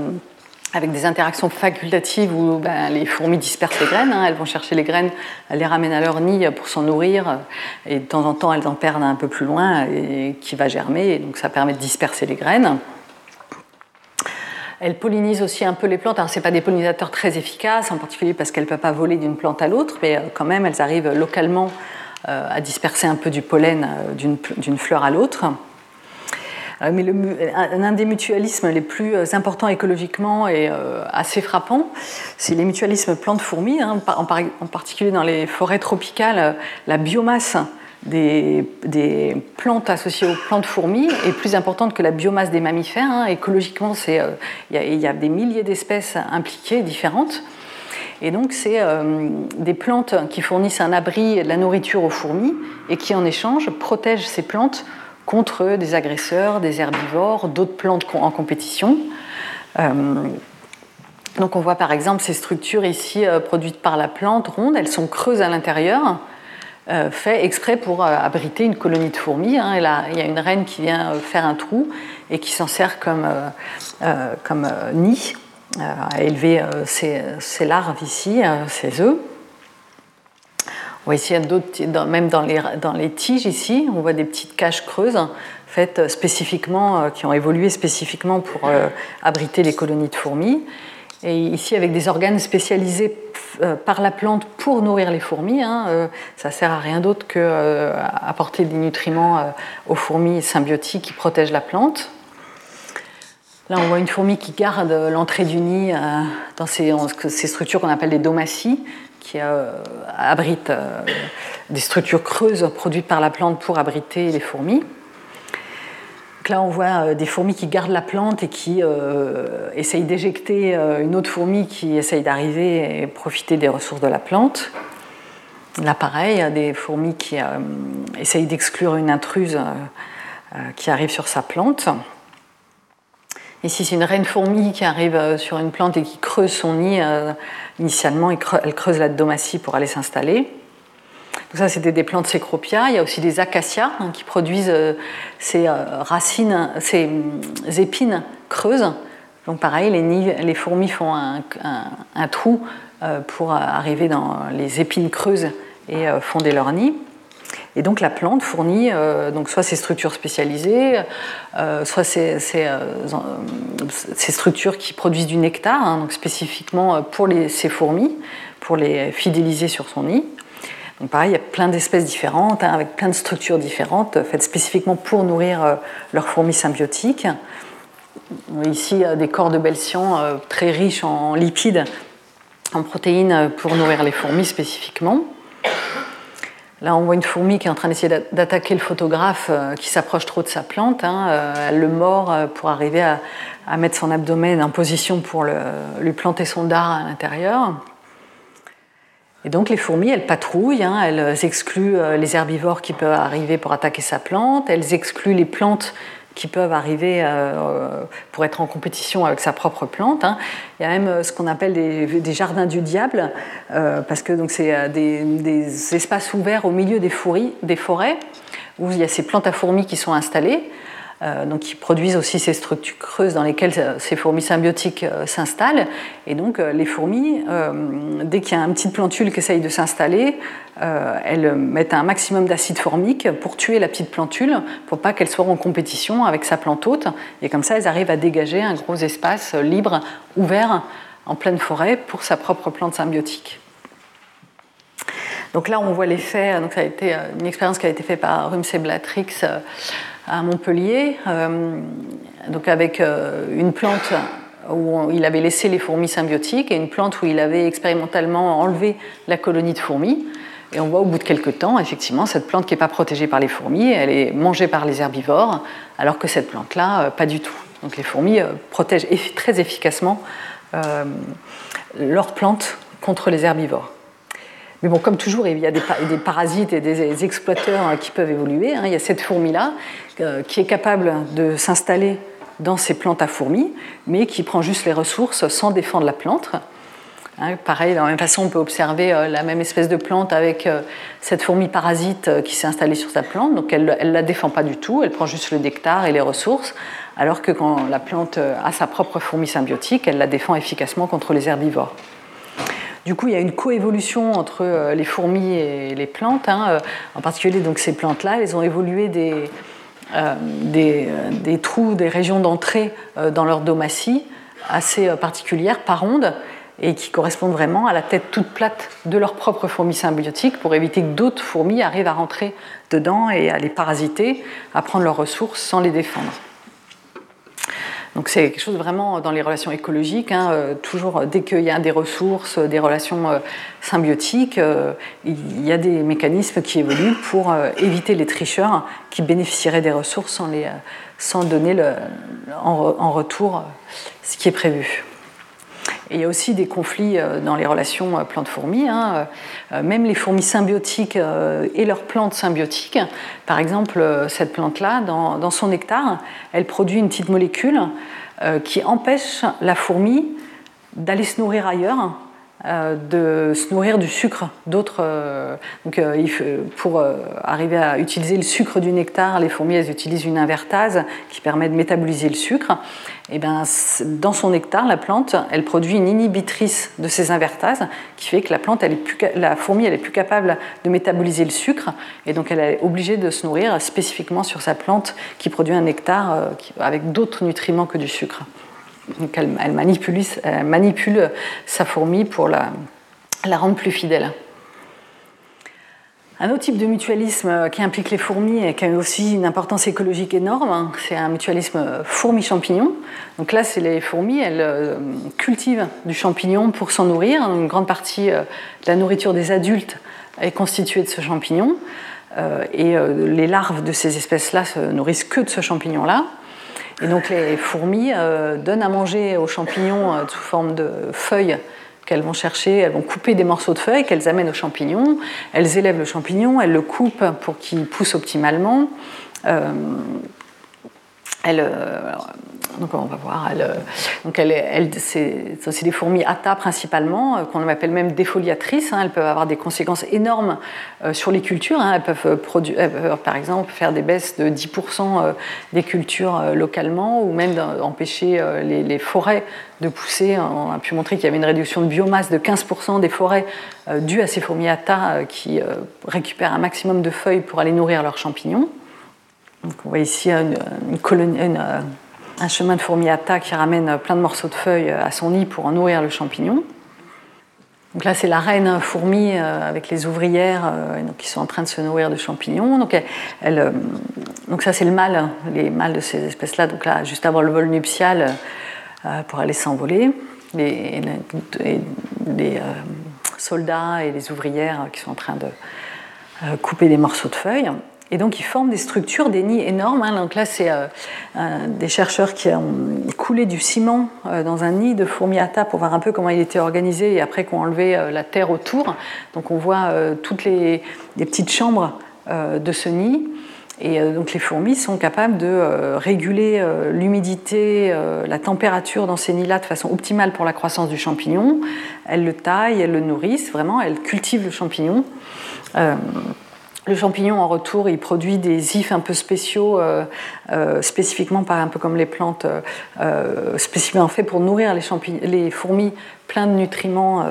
avec des interactions facultatives où ben, les fourmis dispersent les graines. Hein. elles vont chercher les graines, elles les ramènent à leur nid pour s'en nourrir, et de temps en temps, elles en perdent un peu plus loin, et qui va germer, et donc ça permet de disperser les graines. Elles pollinisent aussi un peu les plantes. Alors, ce pas des pollinisateurs très efficaces, en particulier parce qu'elles ne peuvent pas voler d'une plante à l'autre, mais euh, quand même, elles arrivent localement euh, à disperser un peu du pollen euh, d'une fleur à l'autre. Mais un des mutualismes les plus importants écologiquement et assez frappants, c'est les mutualismes plantes-fourmis. Hein. en, particulier dans les forêts tropicales, la biomasse des, plantes associées aux plantes fourmis est plus importante que la biomasse des mammifères. Hein. Écologiquement, euh, il y, a des milliers d'espèces impliquées, différentes. Et donc, c'est euh, des plantes qui fournissent un abri et de la nourriture aux fourmis et qui, en échange, protègent ces plantes contre des agresseurs, des herbivores, d'autres plantes en compétition. Euh, donc, on voit par exemple ces structures ici produites par la plante ronde, elles sont creuses à l'intérieur fait exprès pour euh, abriter une colonie de fourmis. Hein. il y a une reine qui vient euh, faire un trou et qui s'en sert comme, comme nid à élever ses, larves ici, ses œufs. On voit ici, même dans les, dans les tiges, ici, on voit des petites caches creuses faites spécifiquement, qui ont évolué spécifiquement pour abriter les colonies de fourmis. Et ici, avec des organes spécialisés euh, par la plante pour nourrir les fourmis, hein, euh, ça sert à rien d'autre que euh, apporter des nutriments aux fourmis symbiotiques qui protègent la plante. Là, on voit une fourmi qui garde l'entrée du nid dans ces, ces structures qu'on appelle des domaties, qui abritent des structures creuses produites par la plante pour abriter les fourmis là, on voit euh, des fourmis qui gardent la plante et qui euh, essayent d'éjecter euh, une autre fourmi qui essaye d'arriver et profiter des ressources de la plante. Là, pareil, il y a des fourmis qui essayent d'exclure une intruse qui arrive sur sa plante. Ici, c'est une reine fourmi qui arrive sur une plante et qui creuse son nid. Initialement, elle creuse la domatie pour aller s'installer ça, c'était des plantes cécropia. Il y a aussi des acacias hein, qui produisent euh, ces euh, racines, ces euh, épines creuses. Donc pareil, les, fourmis font un, trou pour arriver dans les épines creuses et fonder leur nid. Et donc la plante fournit donc soit ces structures spécialisées, soit ces, structures qui produisent du nectar, hein, donc spécifiquement pour ces fourmis, pour les fidéliser sur son nid. Pareil, il y a plein d'espèces différentes, hein, avec plein de structures différentes, faites spécifiquement pour nourrir euh, leurs fourmis symbiotiques. Ici, des corps de belcian euh, très riches en lipides, en protéines pour nourrir les fourmis spécifiquement. Là, on voit une fourmi qui est en train d'essayer d'attaquer le photographe euh, qui s'approche trop de sa plante. Hein. Elle le mord pour arriver à, mettre son abdomen en position pour lui planter son dard à l'intérieur. Et donc les fourmis, elles patrouillent, hein, elles excluent euh, les herbivores qui peuvent arriver pour attaquer sa plante, elles excluent les plantes qui peuvent arriver euh, pour être en compétition avec sa propre plante. Hein. Il y a même euh, ce qu'on appelle des, jardins du diable, parce que c'est des, des, espaces ouverts au milieu des, des forêts où il y a ces plantes à fourmis qui sont installées. Euh, donc qui produisent aussi ces structures creuses dans lesquelles euh, ces fourmis symbiotiques euh, s'installent. Et donc les fourmis, dès qu'il y a un petit plantule qui essaye de s'installer, elles mettent un maximum d'acide formique pour tuer la petite plantule, pour pas qu'elle soit en compétition avec sa plante hôte. Et comme ça, elles arrivent à dégager un gros espace libre, ouvert, en pleine forêt, pour sa propre plante symbiotique. Donc là, on voit l'effet. Donc ça a été une expérience qui a été faite par Rumsey Blatrix à Montpellier, euh, donc avec euh, une plante où il avait laissé les fourmis symbiotiques et une plante où il avait expérimentalement enlevé la colonie de fourmis. Et on voit au bout de quelques temps, effectivement, cette plante qui n'est pas protégée par les fourmis, elle est mangée par les herbivores, alors que cette plante-là, euh, pas du tout. Donc les fourmis protègent très efficacement leurs plantes contre les herbivores. Mais bon, comme toujours, il y a des, parasites et des exploiteurs hein, qui peuvent évoluer. Hein. Il y a cette fourmi-là euh, qui est capable de s'installer dans ces plantes à fourmis, mais qui prend juste les ressources sans défendre la plante. Hein, pareil, de la même façon, on peut observer euh, la même espèce de plante avec euh, cette fourmi parasite qui s'est installée sur sa plante. Donc elle ne la défend pas du tout, elle prend juste le nectar et les ressources, alors que quand la plante a sa propre fourmi symbiotique, elle la défend efficacement contre les herbivores. Du coup, il y a une coévolution entre euh, les fourmis et les plantes. Hein, euh, en particulier, donc, ces plantes-là, elles ont évolué des, euh, des, trous, des régions d'entrée dans leur domatie assez particulières par onde et qui correspondent vraiment à la tête toute plate de leur propre fourmi symbiotique pour éviter que d'autres fourmis arrivent à rentrer dedans et à les parasiter, à prendre leurs ressources sans les défendre. Donc c'est quelque chose vraiment dans les relations écologiques, hein, euh, toujours dès qu'il y a des ressources, des relations euh, symbiotiques, euh, il y a des mécanismes qui évoluent pour éviter les tricheurs qui bénéficieraient des ressources sans, donner en, retour ce qui est prévu. Il y a aussi des conflits dans les relations plantes-fourmis. Hein. Même les fourmis symbiotiques et leurs plantes symbiotiques, par exemple, cette plante-là, dans, dans, son nectar, elle produit une petite molécule qui empêche la fourmi d'aller se nourrir ailleurs, de se nourrir du sucre d'autres. donc, pour arriver à utiliser le sucre du nectar, les fourmis elles utilisent une invertase qui permet de métaboliser le sucre. Et ben, dans son nectar, la plante, elle produit une inhibitrice de ces invertases qui fait que la plante, elle est plus, la fourmi, elle est plus capable de métaboliser le sucre et donc elle est obligée de se nourrir spécifiquement sur sa plante qui produit un nectar euh, avec d'autres nutriments que du sucre. Donc elle, manipule, sa fourmi pour la, la rendre plus fidèle. Un autre type de mutualisme euh, qui implique les fourmis et qui a aussi une importance écologique énorme, hein, c'est un mutualisme fourmi-champignon. Donc là, c'est les fourmis, elles euh, cultivent du champignon pour s'en nourrir. Une grande partie euh, de la nourriture des adultes est constituée de ce champignon. Et les larves de ces espèces-là se nourrissent que de ce champignon-là. Et donc les fourmis donnent à manger aux champignons sous forme de feuilles qu'elles vont chercher, elles vont couper des morceaux de feuilles qu'elles amènent aux champignons, elles élèvent le champignon, elles le coupent pour qu'il pousse optimalement. Euh, euh, donc on va voir. Euh, donc elle, c'est des fourmis atta principalement, euh, qu'on appelle même défoliatrices. Hein. elles peuvent avoir des conséquences énormes euh, sur les cultures. Hein. elles, peuvent par exemple, faire des baisses de 10% des cultures localement, ou même empêcher les, forêts de pousser. On a pu montrer qu'il y avait une réduction de biomasse de 15% des forêts dues à ces fourmis atta qui récupèrent un maximum de feuilles pour aller nourrir leurs champignons. Donc on voit ici une, colonie. Un chemin de fourmi atta qui ramène plein de morceaux de feuilles à son nid pour en nourrir le champignon. Donc là, c'est la reine fourmi euh, avec les ouvrières euh, qui sont en train de se nourrir de champignons. Donc, euh, ça, c'est le mâle, les mâles de ces espèces-là. Donc là, juste avant le vol nuptial, pour aller s'envoler. Les, soldats et les ouvrières qui sont en train de couper des morceaux de feuilles. Et donc, ils forment des structures, des nids énormes. Hein. Donc là, c'est euh, des chercheurs qui ont coulé du ciment euh, dans un nid de fourmiata pour voir un peu comment il était organisé et après qu'on enlevé euh, la terre autour. Donc, on voit toutes les, petites chambres de ce nid. Et donc les fourmis sont capables de réguler l'humidité, la température dans ces nids-là de façon optimale pour la croissance du champignon. Elles le taillent, elles le nourrissent, vraiment, elles cultivent le champignon. Le champignon, en retour, il produit des ifs un peu spéciaux, euh, euh, spécifiquement un peu comme les plantes, euh, spécifiquement faits pour nourrir les, les, fourmis plein de nutriments,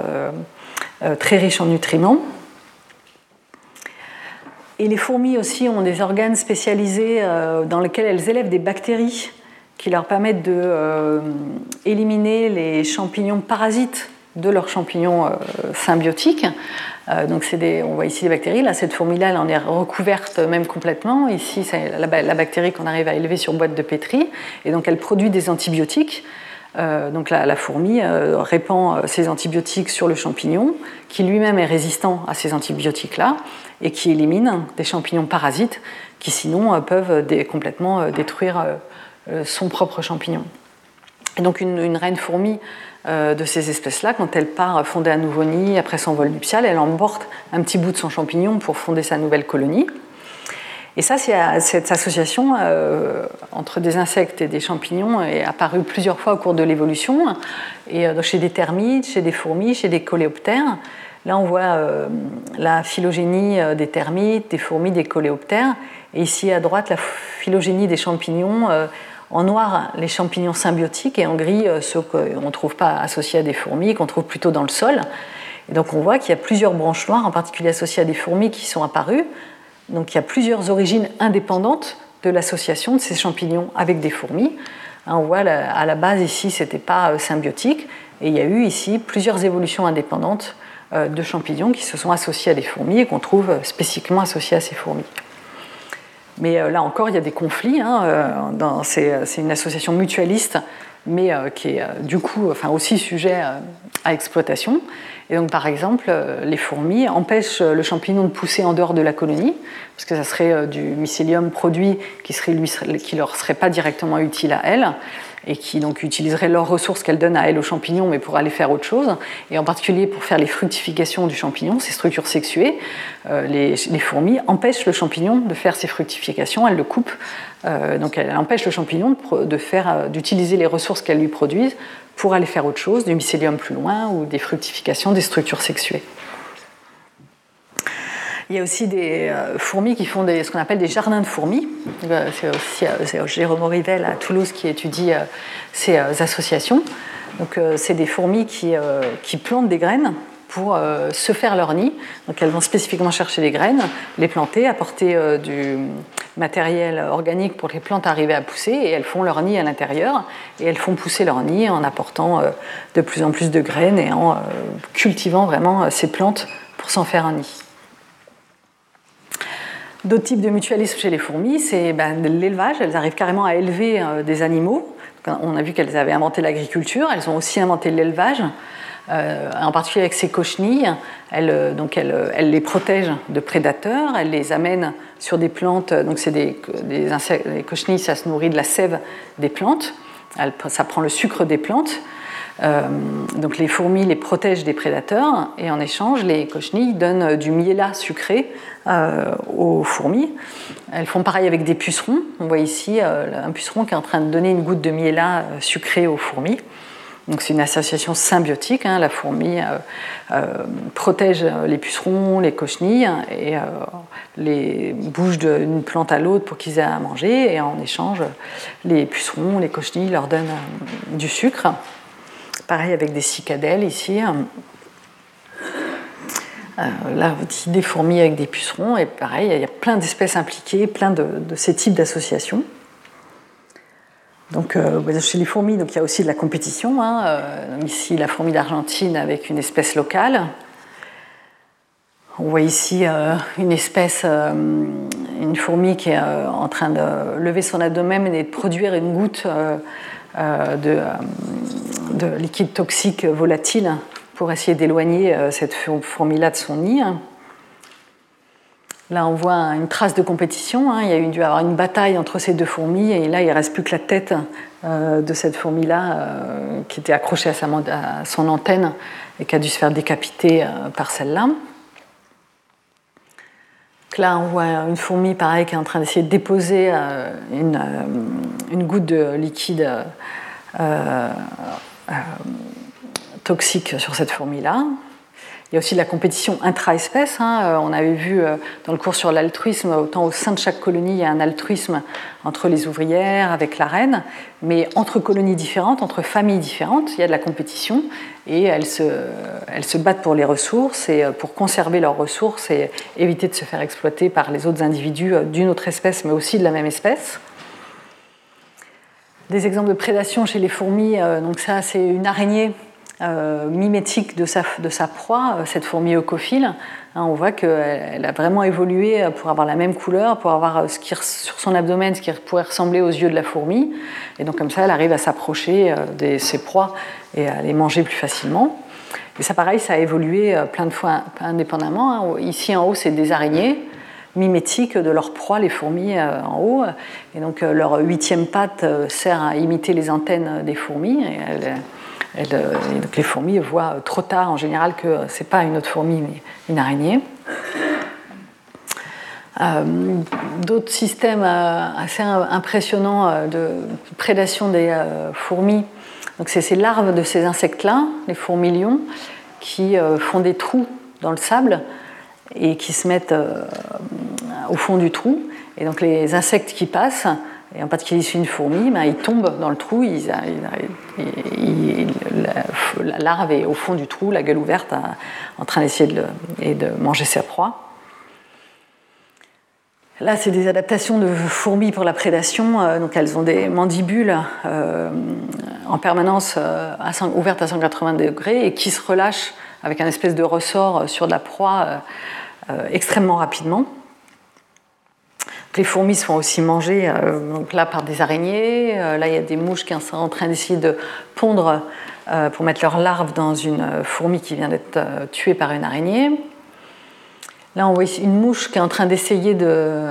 très riches en nutriments. Et les fourmis aussi ont des organes spécialisés dans lesquels elles élèvent des bactéries qui leur permettent d'éliminer les champignons parasites de leurs champignons symbiotiques. Euh, donc des, on voit ici des bactéries. Là, cette fourmi-là, en est recouverte même complètement. Ici, c'est la, bactérie qu'on arrive à élever sur boîte de pétri. Et donc, elle produit des antibiotiques. Euh, donc la, fourmi euh, répand ses antibiotiques sur le champignon, qui lui-même est résistant à ces antibiotiques-là, et qui élimine des champignons parasites qui sinon peuvent complètement détruire son propre champignon. Et donc une, reine fourmi de ces espèces-là, quand elle part fonder un nouveau nid après son vol nuptial, elle emporte un petit bout de son champignon pour fonder sa nouvelle colonie. Et ça, cette association euh, entre des insectes et des champignons est apparue plusieurs fois au cours de l'évolution, et euh, chez des termites, chez des fourmis, chez des coléoptères. Là, on voit la phylogénie des termites, des fourmis, des coléoptères, et ici à droite, la phylogénie des champignons en noir, les champignons symbiotiques et en gris, euh, ceux qu'on ne trouve pas associés à des fourmis, qu'on trouve plutôt dans le sol. Et donc on voit qu'il y a plusieurs branches noires, en particulier associées à des fourmis, qui sont apparues. Donc il y a plusieurs origines indépendantes de l'association de ces champignons avec des fourmis. Hein, on voit à la base ici, ce n'était pas euh, symbiotique, et il y a eu ici plusieurs évolutions indépendantes euh, de champignons qui se sont associés à des fourmis et qu'on trouve spécifiquement associés à ces fourmis. Mais euh, là encore, il y a des conflits. Hein, euh, c'est une association mutualiste, mais euh, qui est du coup enfin, aussi sujet à exploitation. Et donc, par exemple, les fourmis empêchent le champignon de pousser en dehors de la colonie, parce que ça serait du mycélium produit qui ne leur serait pas directement utile à elles et qui donc utiliseraient leurs ressources qu'elles donnent à elles aux champignons, mais pour aller faire autre chose, et en particulier pour faire les fructifications du champignon, ces structures sexuées, euh, les, fourmis empêchent le champignon de faire ses fructifications, elles le coupent donc elle empêche le champignon d'utiliser les ressources qu'elle lui produise pour aller faire autre chose, du mycélium plus loin ou des fructifications des structures sexuées. Il y a aussi des euh, fourmis qui font ce qu'on appelle des jardins de fourmis. Euh, c'est aussi euh, Jérôme Rivel à Toulouse qui étudie ces associations. Donc, c'est des fourmis qui, plantent des graines pour se faire leur nid. Donc, elles vont spécifiquement chercher les graines, les planter, apporter du matériel organique pour que les plantes arrivent à pousser et elles font leur nid à l'intérieur et elles font pousser leur nid en apportant de plus en plus de graines et en cultivant vraiment ces plantes pour s'en faire un nid. D'autres types de mutualisme chez les fourmis, c'est ben, l'élevage. Elles arrivent carrément à élever euh, des animaux. On a vu qu'elles avaient inventé l'agriculture, elles ont aussi inventé l'élevage. Euh, en particulier avec ces cochenilles, elles, euh, donc elles, les protègent de prédateurs, elles les amènent sur des plantes, donc c'est des, des, insectes, les cochenilles, ça se nourrit de la sève des plantes, ça prend le sucre des plantes, donc les fourmis les protègent des prédateurs et en échange, les cochenilles donnent du miela sucré euh, aux fourmis. Elles font pareil avec des pucerons. On voit ici euh, un puceron qui est en train de donner une goutte de miela sucré aux fourmis. Donc c'est une association symbiotique. Hein. La fourmi protège les pucerons, les cochenilles et les bouge d'une plante à l'autre pour qu'ils aient à manger. Et en échange, les pucerons, les cochenilles leur donnent du sucre. Pareil avec des cicadelles ici. Euh, là, des fourmis avec des pucerons, et pareil, il y a plein d'espèces impliquées, plein de, ces types d'associations. Donc, euh, chez les fourmis, donc, il y a aussi de la compétition. Hein. Euh, ici, la fourmi d'Argentine avec une espèce locale. On voit ici une espèce, une fourmi qui est en train de lever son abdomen et de produire une goutte de de liquide toxique volatile pour essayer d'éloigner euh, cette fourmi-là de son nid. Là, on voit une trace de compétition. Hein. Il y a eu dû avoir une bataille entre ces deux fourmis, et là, il reste plus que la tête euh, de cette fourmi-là euh, qui était accrochée à, son antenne et qui a dû se faire décapiter par celle-là. Là, on voit une fourmi, pareil, qui est en train d'essayer de déposer une, une, goutte de liquide euh, toxique sur cette fourmi-là. Il y a aussi de la compétition intra-espèce. Hein. Euh, on avait vu euh, dans le cours sur l'altruisme, autant au sein de chaque colonie, il y a un altruisme entre les ouvrières, avec la reine, mais entre colonies différentes, entre familles différentes, il y a de la compétition et elles se, elles se battent pour les ressources et pour conserver leurs ressources et éviter de se faire exploiter par les autres individus d'une autre espèce, mais aussi de la même espèce des exemples de prédation chez les fourmis. Euh, donc ça, c'est une araignée euh, mimétique de sa, de sa proie, euh, cette fourmi eucophile. Hein, on voit qu'elle a vraiment évolué pour avoir la même couleur, pour avoir ce qui, sur son abdomen ce qui pourrait ressembler aux yeux de la fourmi. Et donc comme ça, elle arrive à s'approcher de ses proies et à les manger plus facilement. Et ça, pareil, ça a évolué plein de fois indépendamment. Hein. Ici, en haut, c'est des araignées mimétiques de leur proie, les fourmis euh, en haut. Et donc euh, leur huitième patte euh, sert à imiter les antennes des fourmis. Donc les fourmis voient trop tard en général que ce n'est pas une autre fourmi mais une araignée. D'autres systèmes assez impressionnants de prédation des fourmis, c'est ces larves de ces insectes-là, les fourmilions, qui font des trous dans le sable et qui se mettent euh, au fond du trou. Et donc les insectes qui passent, et en particulier une fourmi, ben, ils tombent dans le trou, la, larve est au fond du trou, la gueule ouverte, en train d'essayer de, manger sa proie. Là, c'est des adaptations de fourmis pour la prédation. Euh, donc, elles ont des mandibules euh, en permanence ouvertes à 180 degrés et qui se relâchent avec un espèce de ressort sur la proie euh, extrêmement rapidement. Les fourmis se font aussi manger euh, donc là par des araignées. Euh, là, il y a des mouches qui sont en train d'essayer de pondre pour mettre leurs larves dans une fourmi qui vient d'être tuée par une araignée. Là, on voit une mouche qui est en train d'essayer de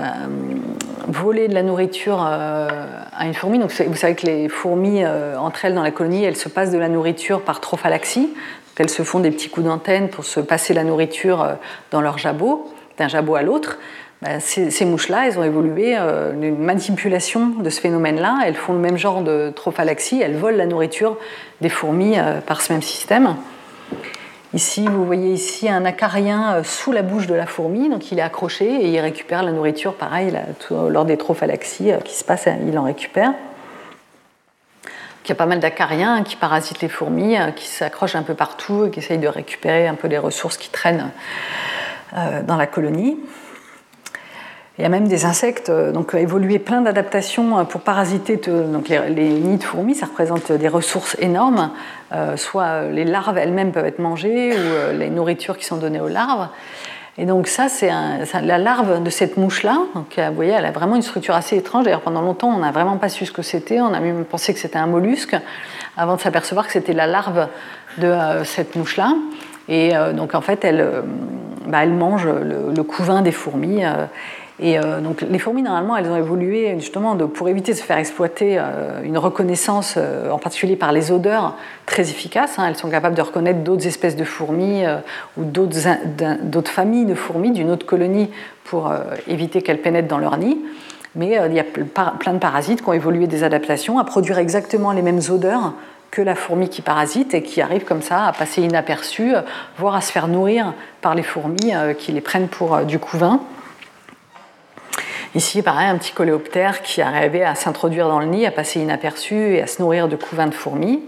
voler de la nourriture à une fourmi. Donc, vous savez que les fourmis, entre elles dans la colonie, elles se passent de la nourriture par trophalaxie. Elles se font des petits coups d'antenne pour se passer la nourriture euh, dans leur jabot, d'un jabot à l'autre. Bah, ces, mouches-là, elles ont évolué euh, une manipulation de ce phénomène-là. Elles font le même genre de trophalaxie, elles volent la nourriture des fourmis euh, par ce même système. Ici, vous voyez ici un acarien euh, sous la bouche de la fourmi, donc il est accroché et il récupère la nourriture, pareil, lors des trophalaxies qui se passent, il en récupère. Il y a pas mal d'acariens qui parasitent les fourmis, qui s'accrochent un peu partout et qui essayent de récupérer un peu les ressources qui traînent dans la colonie. Il y a même des insectes euh, donc évolué plein d'adaptations euh, pour parasiter donc les, nids de fourmis. Ça représente des ressources énormes. Euh, soit les larves elles-mêmes peuvent être mangées ou les nourritures qui sont données aux larves. Et donc ça, c'est la larve de cette mouche-là. Vous voyez, elle a vraiment une structure assez étrange. D'ailleurs, pendant longtemps, on n'a vraiment pas su ce que c'était. On a même pensé que c'était un mollusque avant de s'apercevoir que c'était la larve de cette mouche-là. Et donc en fait, elle, bah, elle mange le, le, couvain des fourmis. Et euh, donc les fourmis, normalement, elles ont évolué justement pour éviter de se faire exploiter euh, une reconnaissance, euh, en particulier par les odeurs, très efficace. Hein. Elles sont capables de reconnaître d'autres espèces de fourmis ou d'autres familles de fourmis d'une autre colonie pour éviter qu'elles pénètrent dans leur nid. Mais il y a plein de parasites qui ont évolué des adaptations à produire exactement les mêmes odeurs que la fourmi qui parasite et qui arrive comme ça à passer inaperçue, voire à se faire nourrir par les fourmis qui les prennent pour du couvain. Ici, pareil, un petit coléoptère qui arrivait à s'introduire dans le nid, à passer inaperçu et à se nourrir de couvains de fourmis.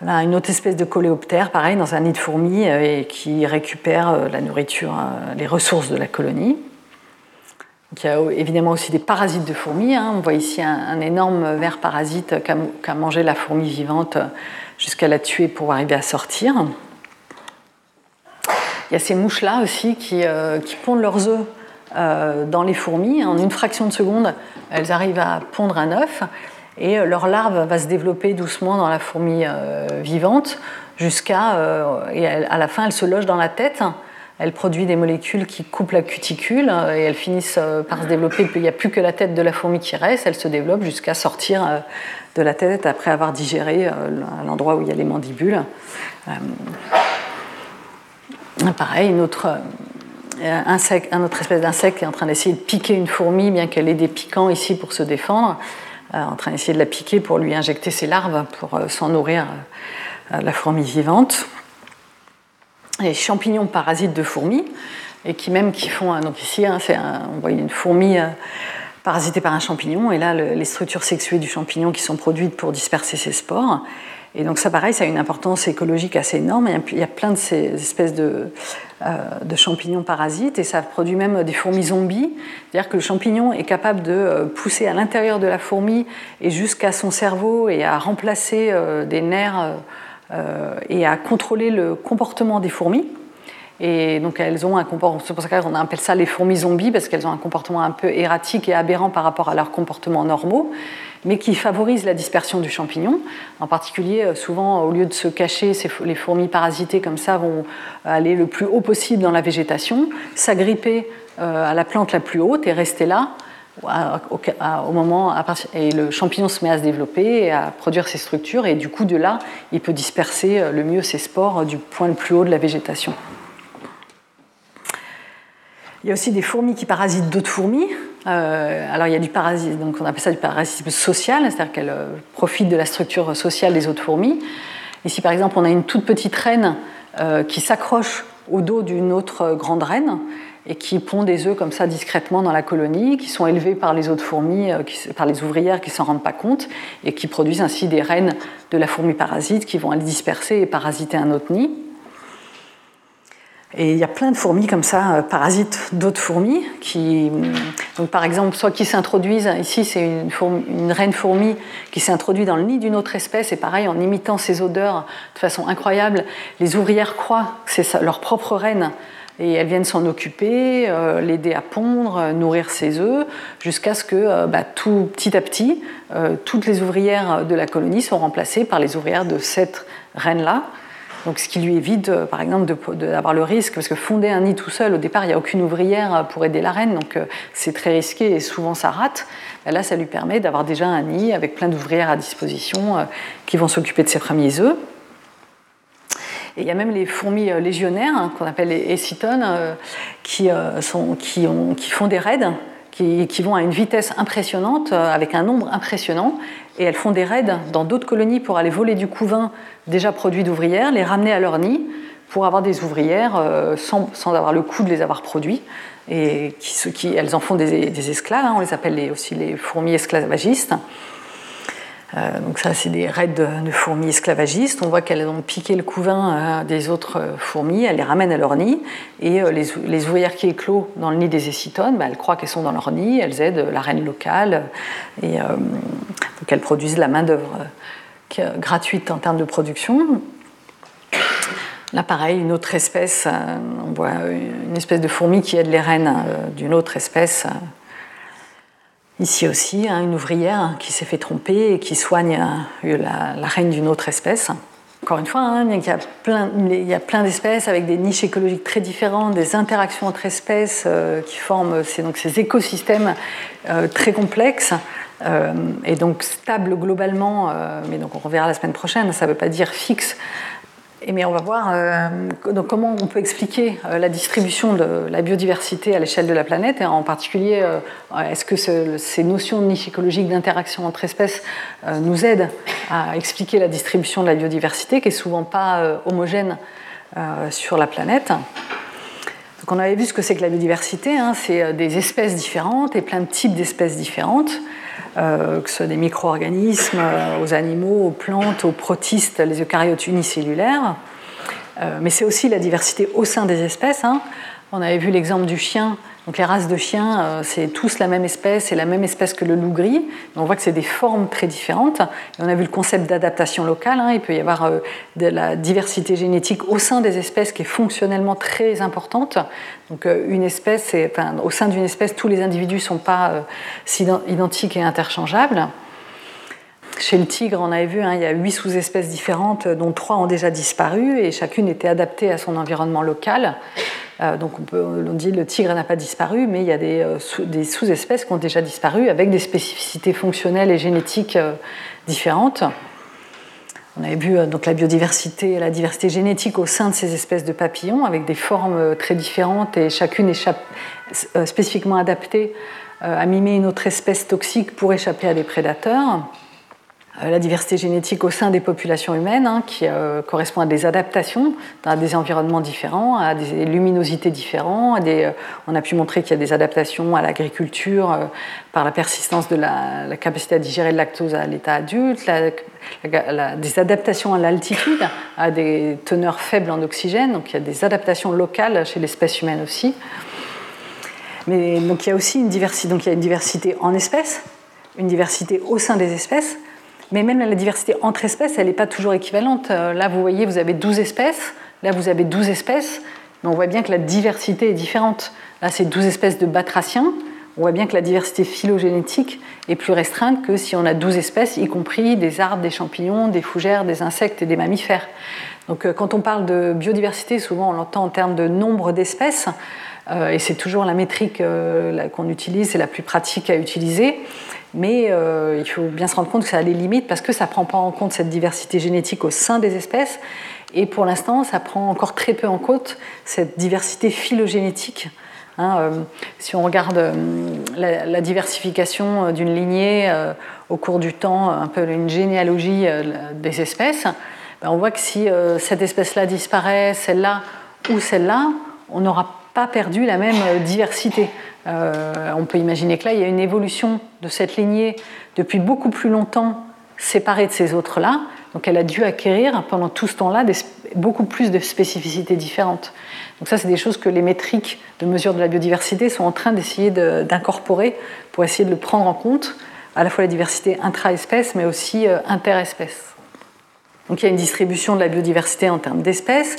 Là, une autre espèce de coléoptère, pareil, dans un nid de fourmis euh, et qui récupère euh, la nourriture, euh, les ressources de la colonie. il y a évidemment aussi des parasites de fourmis. Hein. On voit ici un, énorme ver parasite qui a, mangé la fourmi vivante jusqu'à la tuer pour arriver à sortir. Il y a ces mouches-là aussi qui, qui pondent leurs œufs dans les fourmis. En une fraction de seconde, elles arrivent à pondre un œuf et euh, leur larve va se développer doucement dans la fourmi euh, vivante jusqu'à. et à la fin, elle se loge dans la tête. Elle produit des molécules qui coupent la cuticule et elles finissent par se développer. Il n'y a plus que la tête de la fourmi qui reste. Elle se développe jusqu'à sortir de la tête après avoir digéré l'endroit où il y a les mandibules. Pareil, une autre, un, un autre espèce d'insecte qui est en train d'essayer de piquer une fourmi, bien qu'elle ait des piquants ici pour se défendre, euh, en train d'essayer de la piquer pour lui injecter ses larves pour euh, s'en nourrir euh, la fourmi vivante. Les champignons parasites de fourmis, et qui même qui font, donc ici, hein, on voit une fourmi parasitée par un champignon, et là les structures sexuées du champignon qui sont produites pour disperser ses spores. Et donc ça, pareil, ça a une importance écologique assez énorme. Il y a plein de ces espèces de, euh, de champignons parasites et ça produit même des fourmis zombies. C'est-à-dire que le champignon est capable de euh, pousser à l'intérieur de la fourmi et jusqu'à son cerveau et à remplacer euh, des nerfs et à contrôler le comportement des fourmis. Et donc elles ont un comportement, c'est pour ça qu'on appelle ça les fourmis zombies, parce qu'elles ont un comportement un peu erratique et aberrant par rapport à leurs comportements normaux mais qui favorise la dispersion du champignon. En particulier, euh, souvent, au lieu de se cacher, les fourmis parasitées comme ça vont aller le plus haut possible dans la végétation, s'agripper euh, à la plante la plus haute et rester là au moment et le champignon se met à se développer et à produire ses structures et du coup de là il peut disperser euh, le mieux ses spores du point le plus haut de la végétation. Il y a aussi des fourmis qui parasitent d'autres fourmis. Euh, alors il y a du parasite, donc on appelle ça du parasitisme social, c'est-à-dire qu'elle euh, profite de la structure sociale des autres fourmis. Ici par exemple on a une toute petite reine euh, qui s'accroche au dos d'une autre grande reine et qui pond des œufs comme ça discrètement dans la colonie, qui sont élevés par les autres fourmis, par les ouvrières qui s'en rendent pas compte, et qui produisent ainsi des reines de la fourmi parasite qui vont aller disperser et parasiter un autre nid. Et il y a plein de fourmis comme ça, euh, parasites d'autres fourmis, qui, donc par exemple, soit qui s'introduisent, ici c'est une, reine fourmi qui s'introduit dans le nid d'une autre espèce, et pareil, en imitant ses odeurs de façon incroyable, les ouvrières croient que c'est leur propre reine, et elles viennent s'en occuper, euh, l'aider à pondre, euh, nourrir ses œufs, jusqu'à ce que bah, petit à petit, toutes les ouvrières de la colonie sont remplacées par les ouvrières de cette reine-là, donc, ce qui lui évite, euh, par exemple, d'avoir le risque, parce que fonder un nid tout seul, au départ, il n'y a aucune ouvrière euh, pour aider la reine, donc euh, c'est très risqué et souvent ça rate. là, ça lui permet d'avoir déjà un nid avec plein d'ouvrières à disposition qui vont s'occuper de ses premiers œufs. Et il y a même les fourmis légionnaires, hein, qu'on appelle les écitones, qui, font des raids, qui, qui, vont à une vitesse impressionnante, avec un nombre impressionnant. Et elles font des raids dans d'autres colonies pour aller voler du couvain déjà produit d'ouvrières, les ramener à leur nid pour avoir des ouvrières sans, sans, avoir le coût de les avoir produits et qui, qui, elles en font des, esclaves, hein, on les appelle aussi les fourmis esclavagistes. Euh, donc ça, c'est des raids de, fourmis esclavagistes. On voit qu'elles ont piqué le couvain euh, des autres euh, fourmis, elles les ramènent à leur nid, et les, ouvrières qui éclosent dans le nid des écitones, bah, elles croient qu'elles sont dans leur nid, elles aident la reine locale, et donc elles produisent la main-d'œuvre gratuite en termes de production. Là, pareil, une autre espèce, on voit une espèce de fourmi qui aide les reines d'une autre espèce. Ici aussi, hein, une ouvrière qui s'est fait tromper et qui soigne euh, la, reine d'une autre espèce. Encore une fois, hein, il y a plein, d'espèces avec des niches écologiques très différentes, des interactions entre espèces qui forment ces, écosystèmes très complexes. et donc stables globalement, mais donc on reverra la semaine prochaine, ça ne veut pas dire fixe, mais on va voir euh, donc comment on peut expliquer euh, la distribution de la biodiversité à l'échelle de la planète, et en particulier, euh, est-ce que ces notions écologique d'interaction entre espèces nous aident à expliquer la distribution de la biodiversité, qui est souvent pas homogène sur la planète? Donc on avait vu ce que c'est que la biodiversité, hein, c'est des espèces différentes et plein de types d'espèces différentes. Euh, que ce soit des micro-organismes, euh, aux animaux, aux plantes, aux protistes, les eucaryotes unicellulaires. Euh, mais c'est aussi la diversité au sein des espèces. Hein. On avait vu l'exemple du chien donc les races de chiens, euh, c'est tous la même espèce, c'est la même espèce que le loup gris. on voit que c'est des formes très différentes. On a vu le concept d'adaptation locale. Hein. Il peut y avoir euh, de la diversité génétique au sein des espèces qui est fonctionnellement très importante. Donc euh, une espèce, au sein d'une espèce, tous les individus ne sont pas identiques et interchangeables. Chez le tigre, on avait vu, hein, il y a huit sous-espèces différentes, dont trois ont déjà disparu, et chacune était adaptée à son environnement local. Euh, donc on, peut, on dit le tigre n'a pas disparu, mais il y a des, euh, sous-espèces qui ont déjà disparu avec des spécificités fonctionnelles et génétiques euh, différentes. On avait vu donc la biodiversité, la diversité génétique au sein de ces espèces de papillons avec des formes très différentes et chacune spécifiquement adaptée à mimer une autre espèce toxique pour échapper à des prédateurs. Euh, la diversité génétique au sein des populations humaines, hein, qui euh, correspond à des adaptations à des environnements différents, à des luminosités différentes. Euh, on a pu montrer qu'il y a des adaptations à l'agriculture par la persistance de la, capacité à digérer le lactose à l'état adulte, des adaptations à l'altitude, à des teneurs faibles en oxygène. Donc il y a des adaptations locales chez l'espèce humaine aussi. Mais donc il y a aussi une diversité, donc il y a une diversité en espèces, une diversité au sein des espèces mais même la diversité entre espèces, elle n'est pas toujours équivalente. Euh, là, vous voyez, vous avez 12 espèces, là, vous avez 12 espèces, mais on voit bien que la diversité est différente. Là, c'est 12 espèces de batraciens. On voit bien que la diversité phylogénétique est plus restreinte que si on a 12 espèces, y compris des arbres, des champignons, des fougères, des insectes et des mammifères. Donc, euh, quand on parle de biodiversité, souvent on l'entend en termes de nombre d'espèces, euh, et c'est toujours la métrique qu'on utilise, c'est la plus pratique à utiliser. Mais euh, il faut bien se rendre compte que ça a des limites parce que ça ne prend pas en compte cette diversité génétique au sein des espèces. Et pour l'instant, ça prend encore très peu en compte cette diversité phylogénétique. Hein, euh, si on regarde euh, la, diversification d'une lignée au cours du temps, un peu une généalogie des espèces, ben, on voit que si cette espèce-là disparaît, celle-là ou celle-là, on n'aura pas perdu la même diversité. Euh, on peut imaginer que là, il y a une évolution de cette lignée depuis beaucoup plus longtemps séparée de ces autres-là. Donc elle a dû acquérir pendant tout ce temps-là beaucoup plus de spécificités différentes. Donc ça, c'est des choses que les métriques de mesure de la biodiversité sont en train d'essayer d'incorporer pour essayer de le prendre en compte, à la fois la diversité intra-espèce, mais aussi euh, inter-espèce. Donc il y a une distribution de la biodiversité en termes d'espèces.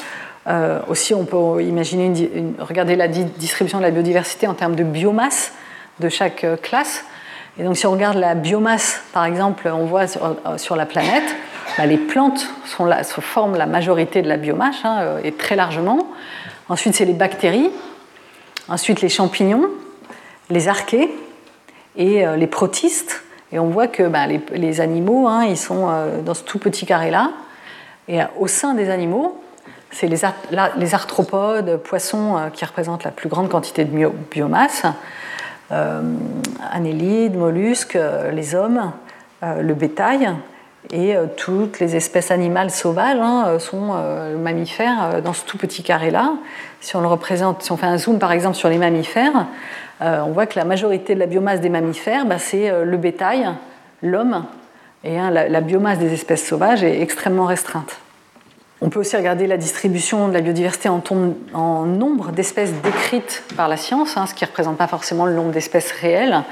Euh, aussi, on peut imaginer regarder la distribution de la biodiversité en termes de biomasse de chaque euh, classe. Et donc, si on regarde la biomasse, par exemple, on voit sur, euh, la planète, bah, les plantes se forment la majorité de la biomasse, hein, et très largement. Ensuite, c'est les bactéries. Ensuite, les champignons, les archées et les protistes. Et on voit que bah, les, animaux, hein, ils sont dans ce tout petit carré-là. Et au sein des animaux, c'est les, arthropodes, poissons qui représentent la plus grande quantité de biomasse, annélides, mollusques, les hommes, le bétail, et toutes les espèces animales sauvages hein, sont mammifères dans ce tout petit carré-là. Si on représente, si on fait un zoom par exemple sur les mammifères, on voit que la majorité de la biomasse des mammifères, bah, c'est le bétail, l'homme, et hein, la, biomasse des espèces sauvages est extrêmement restreinte. On peut aussi regarder la distribution de la biodiversité en, nombre d'espèces décrites par la science, hein, ce qui ne représente pas forcément le nombre d'espèces réelles.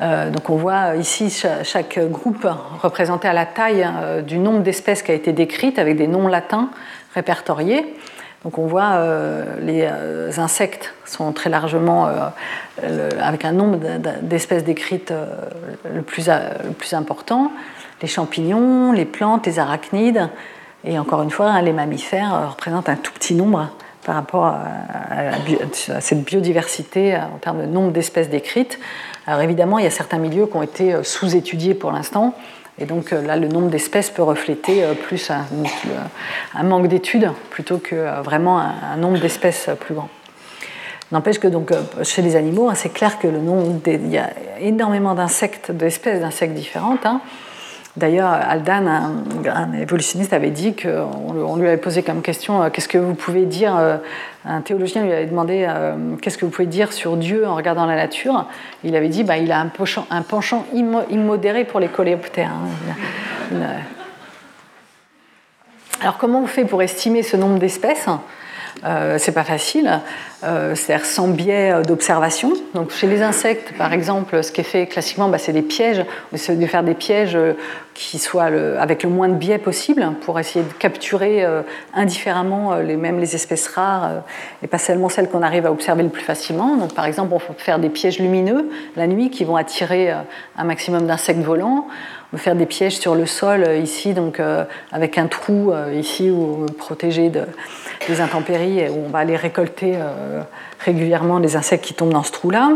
Euh, donc on voit ici chaque, groupe représenté à la taille euh, du nombre d'espèces qui a été décrite avec des noms latins répertoriés. Donc on voit euh, les insectes sont très largement avec un nombre d'espèces décrites le, plus, important, les champignons, les plantes, les arachnides, et encore une fois, hein, les mammifères représentent un tout petit nombre par rapport à, cette biodiversité en termes de nombre d'espèces décrites. Alors évidemment, il y a certains milieux qui ont été euh, sous-étudiés pour l'instant, et donc euh, là, le nombre d'espèces peut refléter euh, plus un, manque d'études plutôt que vraiment un, nombre d'espèces plus grand. N'empêche que donc chez les animaux, hein, c'est clair que y a énormément d'insectes, d'espèces d'insectes différentes. Hein. D'ailleurs, Aldan, un, évolutionniste, avait dit qu'on lui avait posé comme question qu'est-ce que vous pouvez dire un théologien lui avait demandé euh, qu'est-ce que vous pouvez dire sur Dieu en regardant la nature. Il avait dit bah, il a un penchant, un penchant immodéré pour les coléoptères. Hein. Alors comment on fait pour estimer ce nombre d'espèces? Euh, c'est pas facile, euh, c'est-à-dire sans biais d'observation. Donc chez les insectes, par exemple, ce qui est fait classiquement, bah, c'est des pièges, c'est de faire des pièges qui soient avec le moins de biais possible pour essayer de capturer euh, indifféremment les, même les espèces rares et pas seulement celles qu'on arrive à observer le plus facilement. Donc par exemple, on peut faire des pièges lumineux la nuit qui vont attirer un maximum d'insectes volants. Faire des pièges sur le sol ici, donc avec un trou ici où protégé de des intempéries et où on va aller récolter euh, régulièrement les insectes qui tombent dans ce trou-là.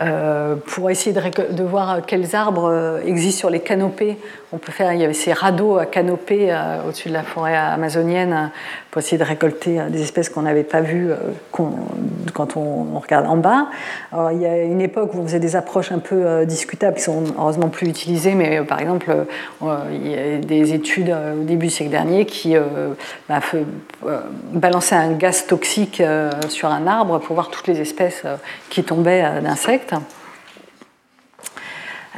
Euh, pour essayer de, voir quels arbres euh, existent sur les canopées. On peut faire, il y avait ces radeaux à canopées au-dessus de la forêt amazonienne pour essayer de récolter des espèces qu'on n'avait pas vues quand on, regarde en bas. il y a une époque où on faisait des approches un peu discutables qui sont heureusement plus utilisées, mais par exemple, il y a des études au début du siècle dernier qui bah, balançaient un gaz toxique sur un arbre pour voir toutes les espèces qui tombaient d'insectes.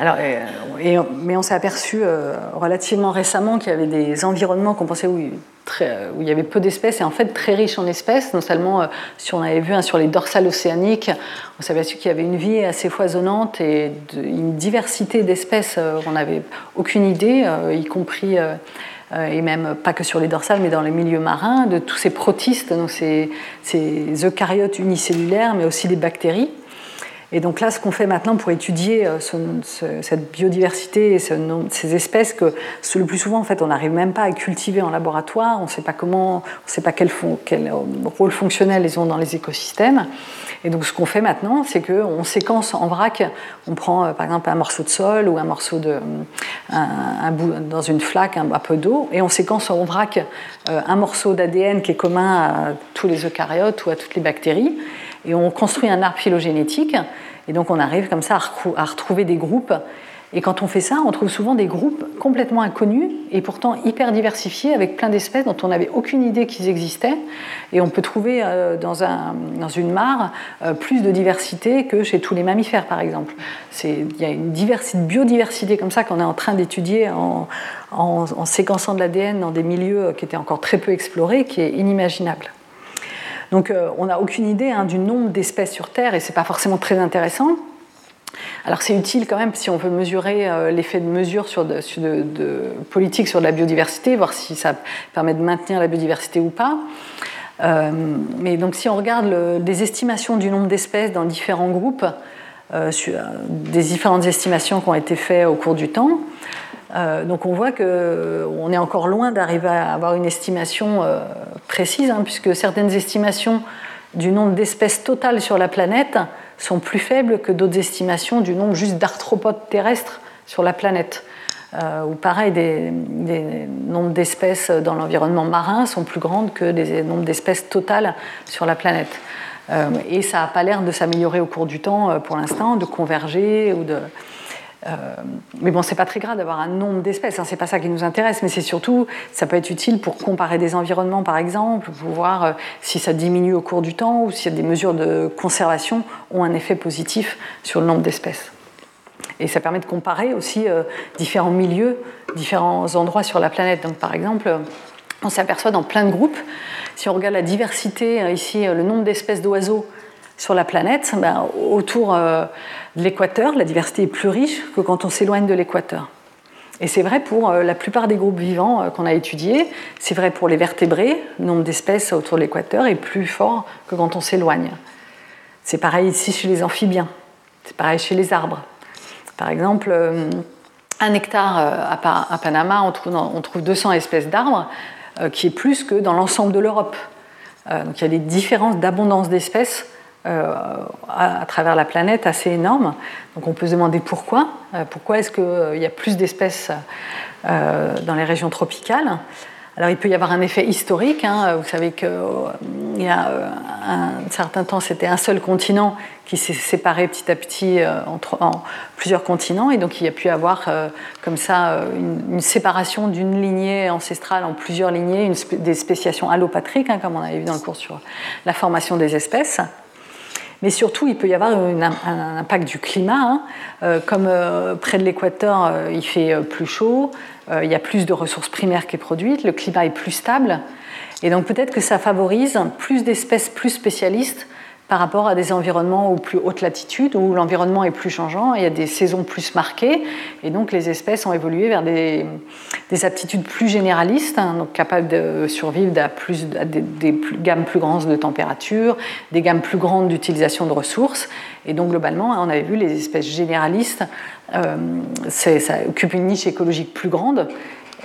Alors, euh, mais on s'est aperçu euh, relativement récemment qu'il y avait des environnements qu'on pensait où, il y avait peu d'espèces et en fait très riches en espèces. Non seulement, euh, si on avait vu sur les dorsales océaniques, on s'est aperçu qu'il y avait une vie assez foisonnante et une diversité d'espèces, on n'avait aucune idée, y compris et même pas que sur les dorsales, mais dans les milieux marins, de tous ces protistes, ces eucaryotes unicellulaires, mais aussi des bactéries. Et donc là, ce qu'on fait maintenant pour étudier euh, cette biodiversité et ces espèces que le plus souvent, en fait, on n'arrive même pas à cultiver en laboratoire, on ne sait pas comment, on ne sait pas quel, euh, rôle fonctionnel ils ont dans les écosystèmes. Et donc ce qu'on fait maintenant, c'est qu'on séquence en vrac, on prend euh, par exemple un morceau de sol ou un morceau un, dans une flaque, un, peu d'eau, et on séquence en vrac un morceau d'ADN qui est commun à tous les eucaryotes ou à toutes les bactéries et on construit un arbre phylogénétique, et donc on arrive comme ça à retrouver des groupes. Et quand on fait ça, on trouve souvent des groupes complètement inconnus et pourtant hyper diversifiés avec plein d'espèces dont on n'avait aucune idée qu'ils existaient. Et on peut trouver euh, dans, un, dans une mare euh, plus de diversité que chez tous les mammifères, par exemple. Il y a une diversité, biodiversité comme ça qu'on est en train d'étudier en, en séquençant de l'ADN dans des milieux qui étaient encore très peu explorés, qui est inimaginable. Donc euh, on n'a aucune idée hein, du nombre d'espèces sur Terre et ce n'est pas forcément très intéressant. Alors c'est utile quand même si on veut mesurer euh, l'effet de mesure sur de, politique sur la biodiversité, voir si ça permet de maintenir la biodiversité ou pas. Euh, mais donc si on regarde des estimations du nombre d'espèces dans différents groupes, des différentes estimations qui ont été faites au cours du temps, euh, donc on voit qu'on euh, est encore loin d'arriver à avoir une estimation euh, précise, hein, puisque certaines estimations du nombre d'espèces totales sur la planète sont plus faibles que d'autres estimations du nombre juste d'arthropodes terrestres sur la planète. où pareil, des, nombres d'espèces dans l'environnement marin sont plus grandes que les nombres d'espèces totales sur la planète. et ça n'a pas l'air de s'améliorer au cours du temps pour l'instant, de converger ou de, mais bon, c'est pas très grave d'avoir un nombre d'espèces, hein, c'est pas ça qui nous intéresse, mais c'est surtout, ça peut être utile pour comparer des environnements par exemple, pour voir euh, si ça diminue au cours du temps ou si des mesures de conservation ont un effet positif sur le nombre d'espèces. Et ça permet de comparer aussi euh, différents milieux, différents endroits sur la planète. Donc par exemple, on s'aperçoit dans plein de groupes, si on regarde la diversité, ici le nombre d'espèces d'oiseaux sur la planète, ben, autour euh, de l'équateur, la diversité est plus riche que quand on s'éloigne de l'équateur. Et c'est vrai pour euh, la plupart des groupes vivants euh, qu'on a étudiés, c'est vrai pour les vertébrés, le nombre d'espèces autour de l'équateur est plus fort que quand on s'éloigne. C'est pareil ici chez les amphibiens, c'est pareil chez les arbres. Par exemple, un hectare à Panama, on trouve, on trouve 200 espèces d'arbres, qui est plus que dans l'ensemble de l'Europe. Donc il y a des différences d'abondance d'espèces euh, à, travers la planète assez énorme. Donc on peut se demander pourquoi. Euh, pourquoi est-ce qu'il euh, y a plus d'espèces dans les régions tropicales? Alors il peut y avoir un effet historique. Hein. Vous savez qu'il y a un certain temps, c'était un seul continent qui s'est séparé petit à petit en plusieurs continents. Et donc il y a pu avoir comme ça une, séparation d'une lignée ancestrale en plusieurs lignées, des spéciations allopatriques, hein, comme on avait vu dans le cours sur la formation des espèces. Mais surtout, il peut y avoir un, impact du climat. Hein. Euh, comme euh, près de l'équateur, euh, il fait plus chaud, il y a plus de ressources primaires qui sont produites, le climat est plus stable. Et donc peut-être que ça favorise plus d'espèces plus spécialistes par rapport à des environnements aux plus hautes latitudes où l'environnement est plus changeant, il y a des saisons plus marquées, et donc les espèces ont évolué vers des, aptitudes plus généralistes, hein, donc capables de survivre à, plus, des, gammes plus grandes de température, des gammes plus grandes d'utilisation de ressources, et donc globalement, on avait vu les espèces généralistes, euh, ça occupe une niche écologique plus grande,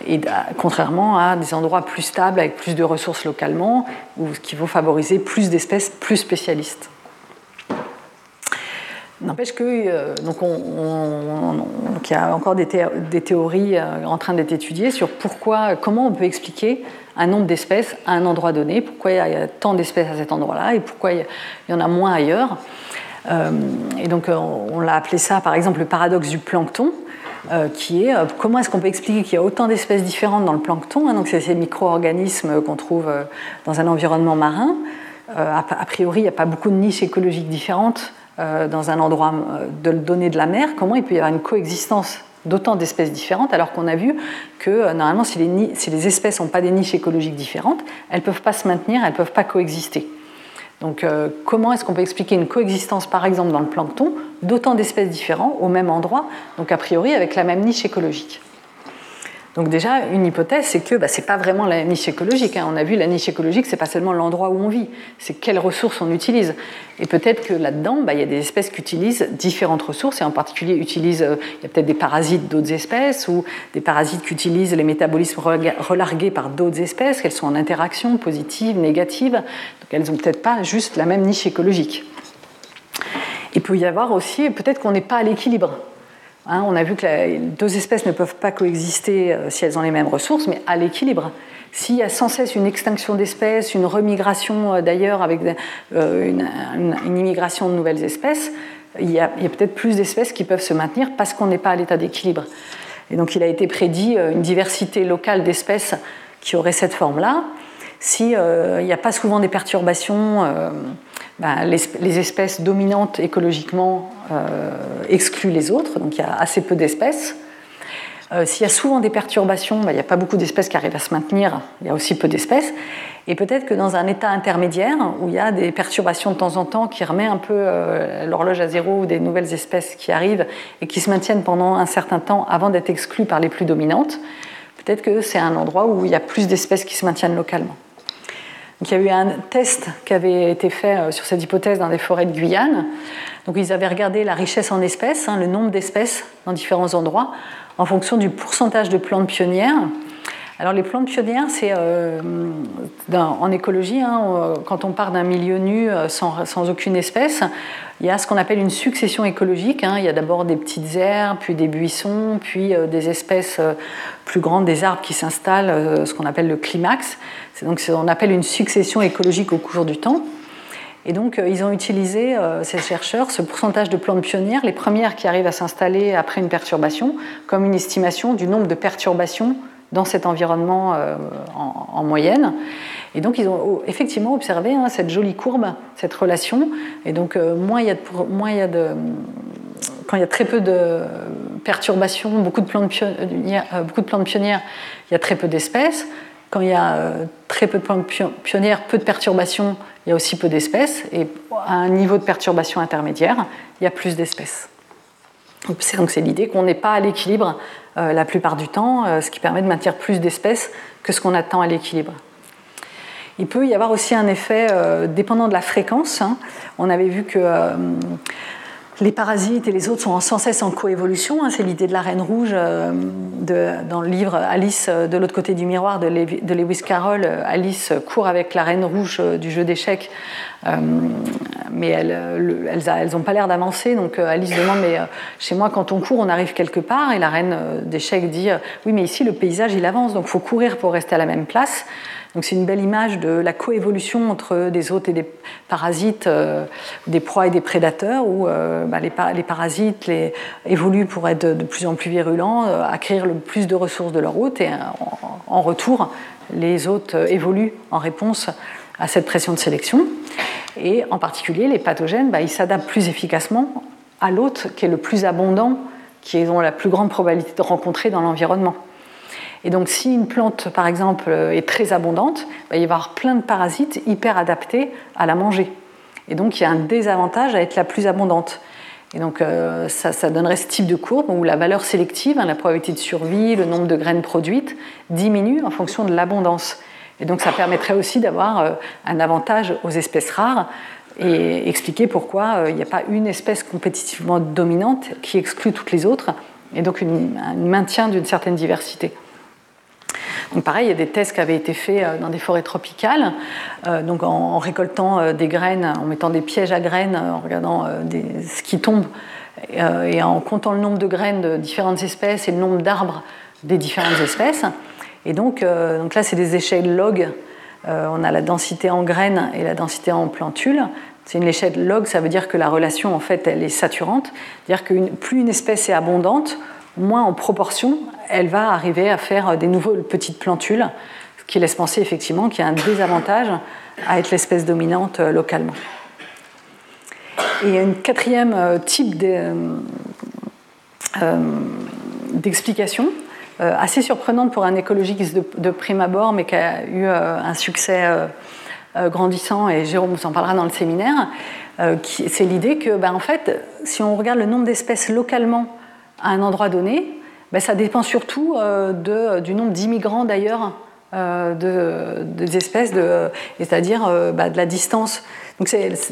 et contrairement à des endroits plus stables avec plus de ressources localement, ou qui vont favoriser plus d'espèces plus spécialistes. N'empêche que euh, donc on, il y a encore des, théories euh, en train d'être étudiées sur pourquoi, comment on peut expliquer un nombre d'espèces à un endroit donné, pourquoi il y a tant d'espèces à cet endroit-là et pourquoi il y en a moins ailleurs. Euh, et donc on l'a appelé ça par exemple le paradoxe du plancton. Euh, qui est euh, comment est-ce qu'on peut expliquer qu'il y a autant d'espèces différentes dans le plancton, hein, donc c'est ces micro-organismes qu'on trouve euh, dans un environnement marin. a, priori, il n'y a pas beaucoup de niches écologiques différentes dans un endroit de, donné de la mer. Comment il peut y avoir une coexistence d'autant d'espèces différentes alors qu'on a vu que normalement si les, si les espèces n'ont pas des niches écologiques différentes, elles ne peuvent pas se maintenir, elles ne peuvent pas coexister. Donc euh, comment est-ce qu'on peut expliquer une coexistence, par exemple, dans le plancton, d'autant d'espèces différentes au même endroit, donc a priori avec la même niche écologique? Donc déjà, une hypothèse, c'est que bah, ce n'est pas vraiment la niche écologique. Hein. On a vu la niche écologique, c'est pas seulement l'endroit où on vit, c'est quelles ressources on utilise. Et peut-être que là-dedans, bah, il y a des espèces qui utilisent différentes ressources, et en particulier utilisent, euh, il y a peut-être des parasites d'autres espèces, ou des parasites qui utilisent les métabolismes relargués par d'autres espèces, qu'elles sont en interaction positive, négative, donc elles n'ont peut-être pas juste la même niche écologique. Il peut y avoir aussi, peut-être qu'on n'est pas à l'équilibre. Hein, on a vu que deux espèces ne peuvent pas coexister euh, si elles ont les mêmes ressources, mais à l'équilibre. S'il y a sans cesse une extinction d'espèces, une remigration euh, d'ailleurs avec euh, une, immigration de nouvelles espèces, il y a, peut-être plus d'espèces qui peuvent se maintenir parce qu'on n'est pas à l'état d'équilibre. Et donc il a été prédit une diversité locale d'espèces qui aurait cette forme-là. S'il n'y a pas souvent des perturbations ben, les, espèces dominantes écologiquement euh, excluent les autres, donc il y a assez peu d'espèces. Euh, s'il y a souvent des perturbations, ben, il n'y a pas beaucoup d'espèces qui arrivent à se maintenir, il y a aussi peu d'espèces. Et peut-être que dans un état intermédiaire, où il y a des perturbations de temps en temps qui remet un peu euh, l'horloge à zéro ou des nouvelles espèces qui arrivent et qui se maintiennent pendant un certain temps avant d'être exclues par les plus dominantes, peut-être que c'est un endroit où il y a plus d'espèces qui se maintiennent localement il y a eu un test qui avait été fait euh, sur cette hypothèse dans des forêts de Guyane. Donc, ils avaient regardé la richesse en espèces, hein, le nombre d'espèces dans différents endroits, en fonction du pourcentage de plantes pionnières Alors les plantes pionnières, c'est euh, en écologie, hein, quand on part d'un milieu nu euh, sans, aucune espèce, il y a ce qu'on appelle une succession écologique. Hein. Il y a d'abord des petites herbes, puis des buissons, puis euh, des espèces plus grandes, des arbres qui s'installent, ce qu'on appelle le climax. C'est donc ce qu'on appelle une succession écologique au cours du temps. Et donc, ils ont utilisé, ces chercheurs, ce pourcentage de plantes pionnières, les premières qui arrivent à s'installer après une perturbation, comme une estimation du nombre de perturbations dans cet environnement euh, en, moyenne. Et donc, ils ont effectivement observé hein, cette jolie courbe, cette relation. Et donc, euh, moins il y a de, quand il y a très peu de perturbations, beaucoup de plantes euh, beaucoup de plantes pionnières il y a très peu d'espèces. Quand il y a très peu de plantes pionnières, peu de perturbations, il y a aussi peu d'espèces. Et à un niveau de perturbation intermédiaire, il y a plus d'espèces. Donc c'est l'idée qu'on n'est pas à l'équilibre euh, la plupart du temps, euh, ce qui permet de maintenir plus d'espèces que ce qu'on attend à l'équilibre. Il peut y avoir aussi un effet euh, dépendant de la fréquence. Hein. On avait vu que les parasites et les autres sont sans cesse en coévolution. Hein. C'est l'idée de la reine rouge dans le livre Alice de l'autre côté du miroir de, Lewis Carroll. Alice court avec la reine rouge du jeu d'échecs euh, mais elles n'ont pas l'air d'avancer. Donc euh, Alice demande, mais euh, chez moi, quand on court, on arrive quelque part. Et la reine d'échecs dit, oui, mais ici, le paysage, il avance, donc faut courir pour rester à la même place. Donc c'est une belle image de la coévolution entre des hôtes et des parasites, des proies et des prédateurs, où bah, les, parasites évoluent pour être de, plus en plus virulents, acquérir le plus de ressources de leur hôte, et en retour, les hôtes évoluent en réponse à cette pression de sélection. Et en particulier, les pathogènes, bah, ils s'adaptent plus efficacement à l'hôte qui est le plus abondant, qui ont la plus grande probabilité de rencontrer dans l'environnement. Et donc, si une plante, par exemple, est très abondante, bah, il va y avoir plein de parasites hyper adaptés à la manger. Et donc, il y a un désavantage à être la plus abondante. Et donc, euh, ça, donnerait ce type de courbe où la valeur sélective, hein, la probabilité de survie, le nombre de graines produites, diminue en fonction de l'abondance. Et donc ça permettrait aussi d'avoir euh, un avantage aux espèces rares et expliquer pourquoi euh, il n'y a pas une espèce compétitivement dominante qui exclut toutes les autres, et donc un maintien d'une certaine diversité. Donc pareil, il y a des tests qui avaient été faits euh, dans des forêts tropicales, donc en, récoltant des graines, en mettant des pièges à graines, en regardant ce qui tombe, et en comptant le nombre de graines de différentes espèces et le nombre d'arbres des différentes espèces. Et donc, euh, donc là, c'est des échelles log. Euh, on a la densité en graines et la densité en plantules. C'est une échelle log, ça veut dire que la relation, en fait, elle est saturante. C'est-à-dire que plus une espèce est abondante, moins en proportion, elle va arriver à faire des nouvelles petites plantules, ce qui laisse penser effectivement qu'il y a un désavantage à être l'espèce dominante euh, localement. Et une quatrième type d'explication euh, assez surprenante pour un écologiste de, prime abord, mais qui a eu euh, un succès euh, grandissant, et Jérôme vous en parlera dans le séminaire, c'est l'idée que, ben, en fait, si on regarde le nombre d'espèces localement à un endroit donné, ben, ça dépend surtout de, du nombre d'immigrants d'ailleurs de, des espèces, c'est-à-dire ben, de la distance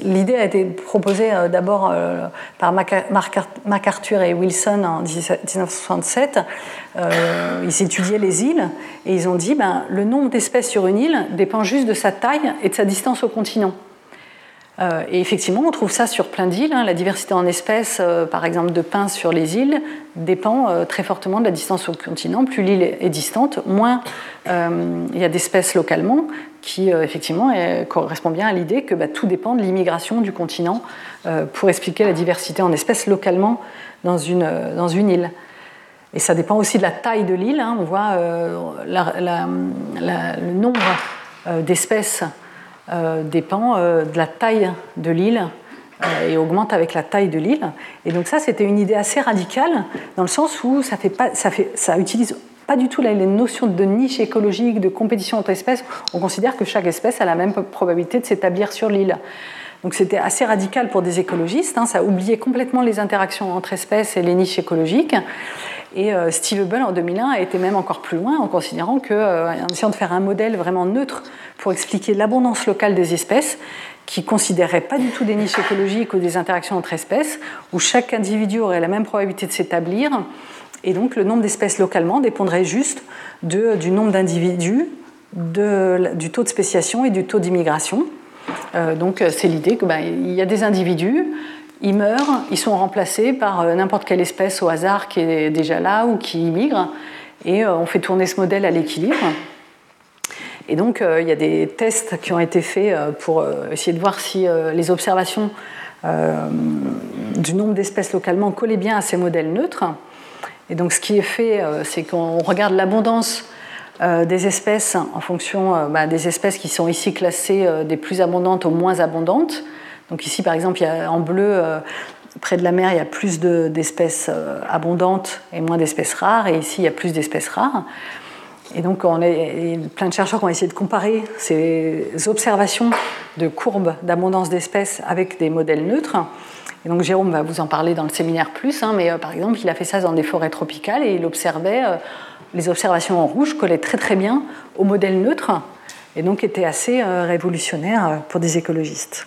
l'idée a été proposée euh, d'abord euh, par MacArthur et Wilson en 1967. Euh, ils étudiaient les îles et ils ont dit ben, le nombre d'espèces sur une île dépend juste de sa taille et de sa distance au continent. Euh, et effectivement, on trouve ça sur plein d'îles. Hein. La diversité en espèces, euh, par exemple de pins sur les îles, dépend euh, très fortement de la distance au continent. Plus l'île est distante, moins il y a d'espèces localement, qui effectivement correspond bien à l'idée que bah, tout dépend de l'immigration du continent pour expliquer la diversité en espèces localement dans une, île. Et ça dépend aussi de la taille de l'île. Hein. On voit le nombre d'espèces dépend euh, de la taille de l'île euh, et augmente avec la taille de l'île. Et donc ça, c'était une idée assez radicale dans le sens où ça fait pas, ça fait, ça utilise pas du tout les notions de niche écologique, de compétition entre espèces. On considère que chaque espèce a la même probabilité de s'établir sur l'île. Donc c'était assez radical pour des écologistes. Hein. ça oubliait complètement les interactions entre espèces et les niches écologiques. Et euh, Steve Hubble en 2001 a été même encore plus loin en considérant que, euh, essayant de faire un modèle vraiment neutre pour expliquer l'abondance locale des espèces, qui considérait pas du tout des niches écologiques ou des interactions entre espèces, où chaque individu aurait la même probabilité de s'établir, Et donc le nombre d'espèces localement dépendrait juste du nombre d'individus, du taux de spéciation et du taux d'immigration. Euh, donc c'est l'idée qu'il ben, y a des individus, ils meurent, ils sont remplacés par euh, n'importe quelle espèce au hasard qui est déjà là ou qui immigre, et euh, on fait tourner ce modèle à l'équilibre. Et donc il y a des tests qui ont été faits pour essayer de voir si les observations du nombre d'espèces localement collaient bien à ces modèles neutres. Et donc ce qui est fait, c'est qu'on regarde l'abondance des espèces en fonction bah, des espèces qui sont ici classées des plus abondantes aux moins abondantes. Donc ici, par exemple, en bleu, euh, près de la mer, il y a plus d'espèces euh, abondantes et moins d'espèces rares, et ici, il y a plus d'espèces rares. Et donc, plein de chercheurs ont essayé de comparer ces observations de courbes d'abondance d'espèces avec des modèles neutres. Et donc, Jérôme va vous en parler dans le séminaire plus, hein, mais euh, par exemple, il a fait ça dans des forêts tropicales et il observait, les observations en rouge collaient très très bien au modèle neutre et donc étaient assez révolutionnaires pour des écologistes.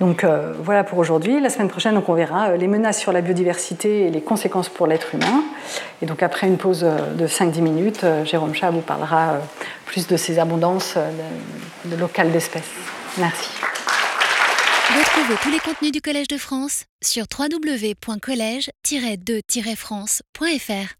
Donc euh, voilà pour aujourd'hui. La semaine prochaine, donc, on verra euh, les menaces sur la biodiversité et les conséquences pour l'être humain. Et donc après une pause euh, de 5-10 minutes, Jérôme Chat vous parlera plus de ces abondances de, locales d'espèces. Merci. Retrouvez tous les contenus du Collège de France sur www.colège-2-france.fr.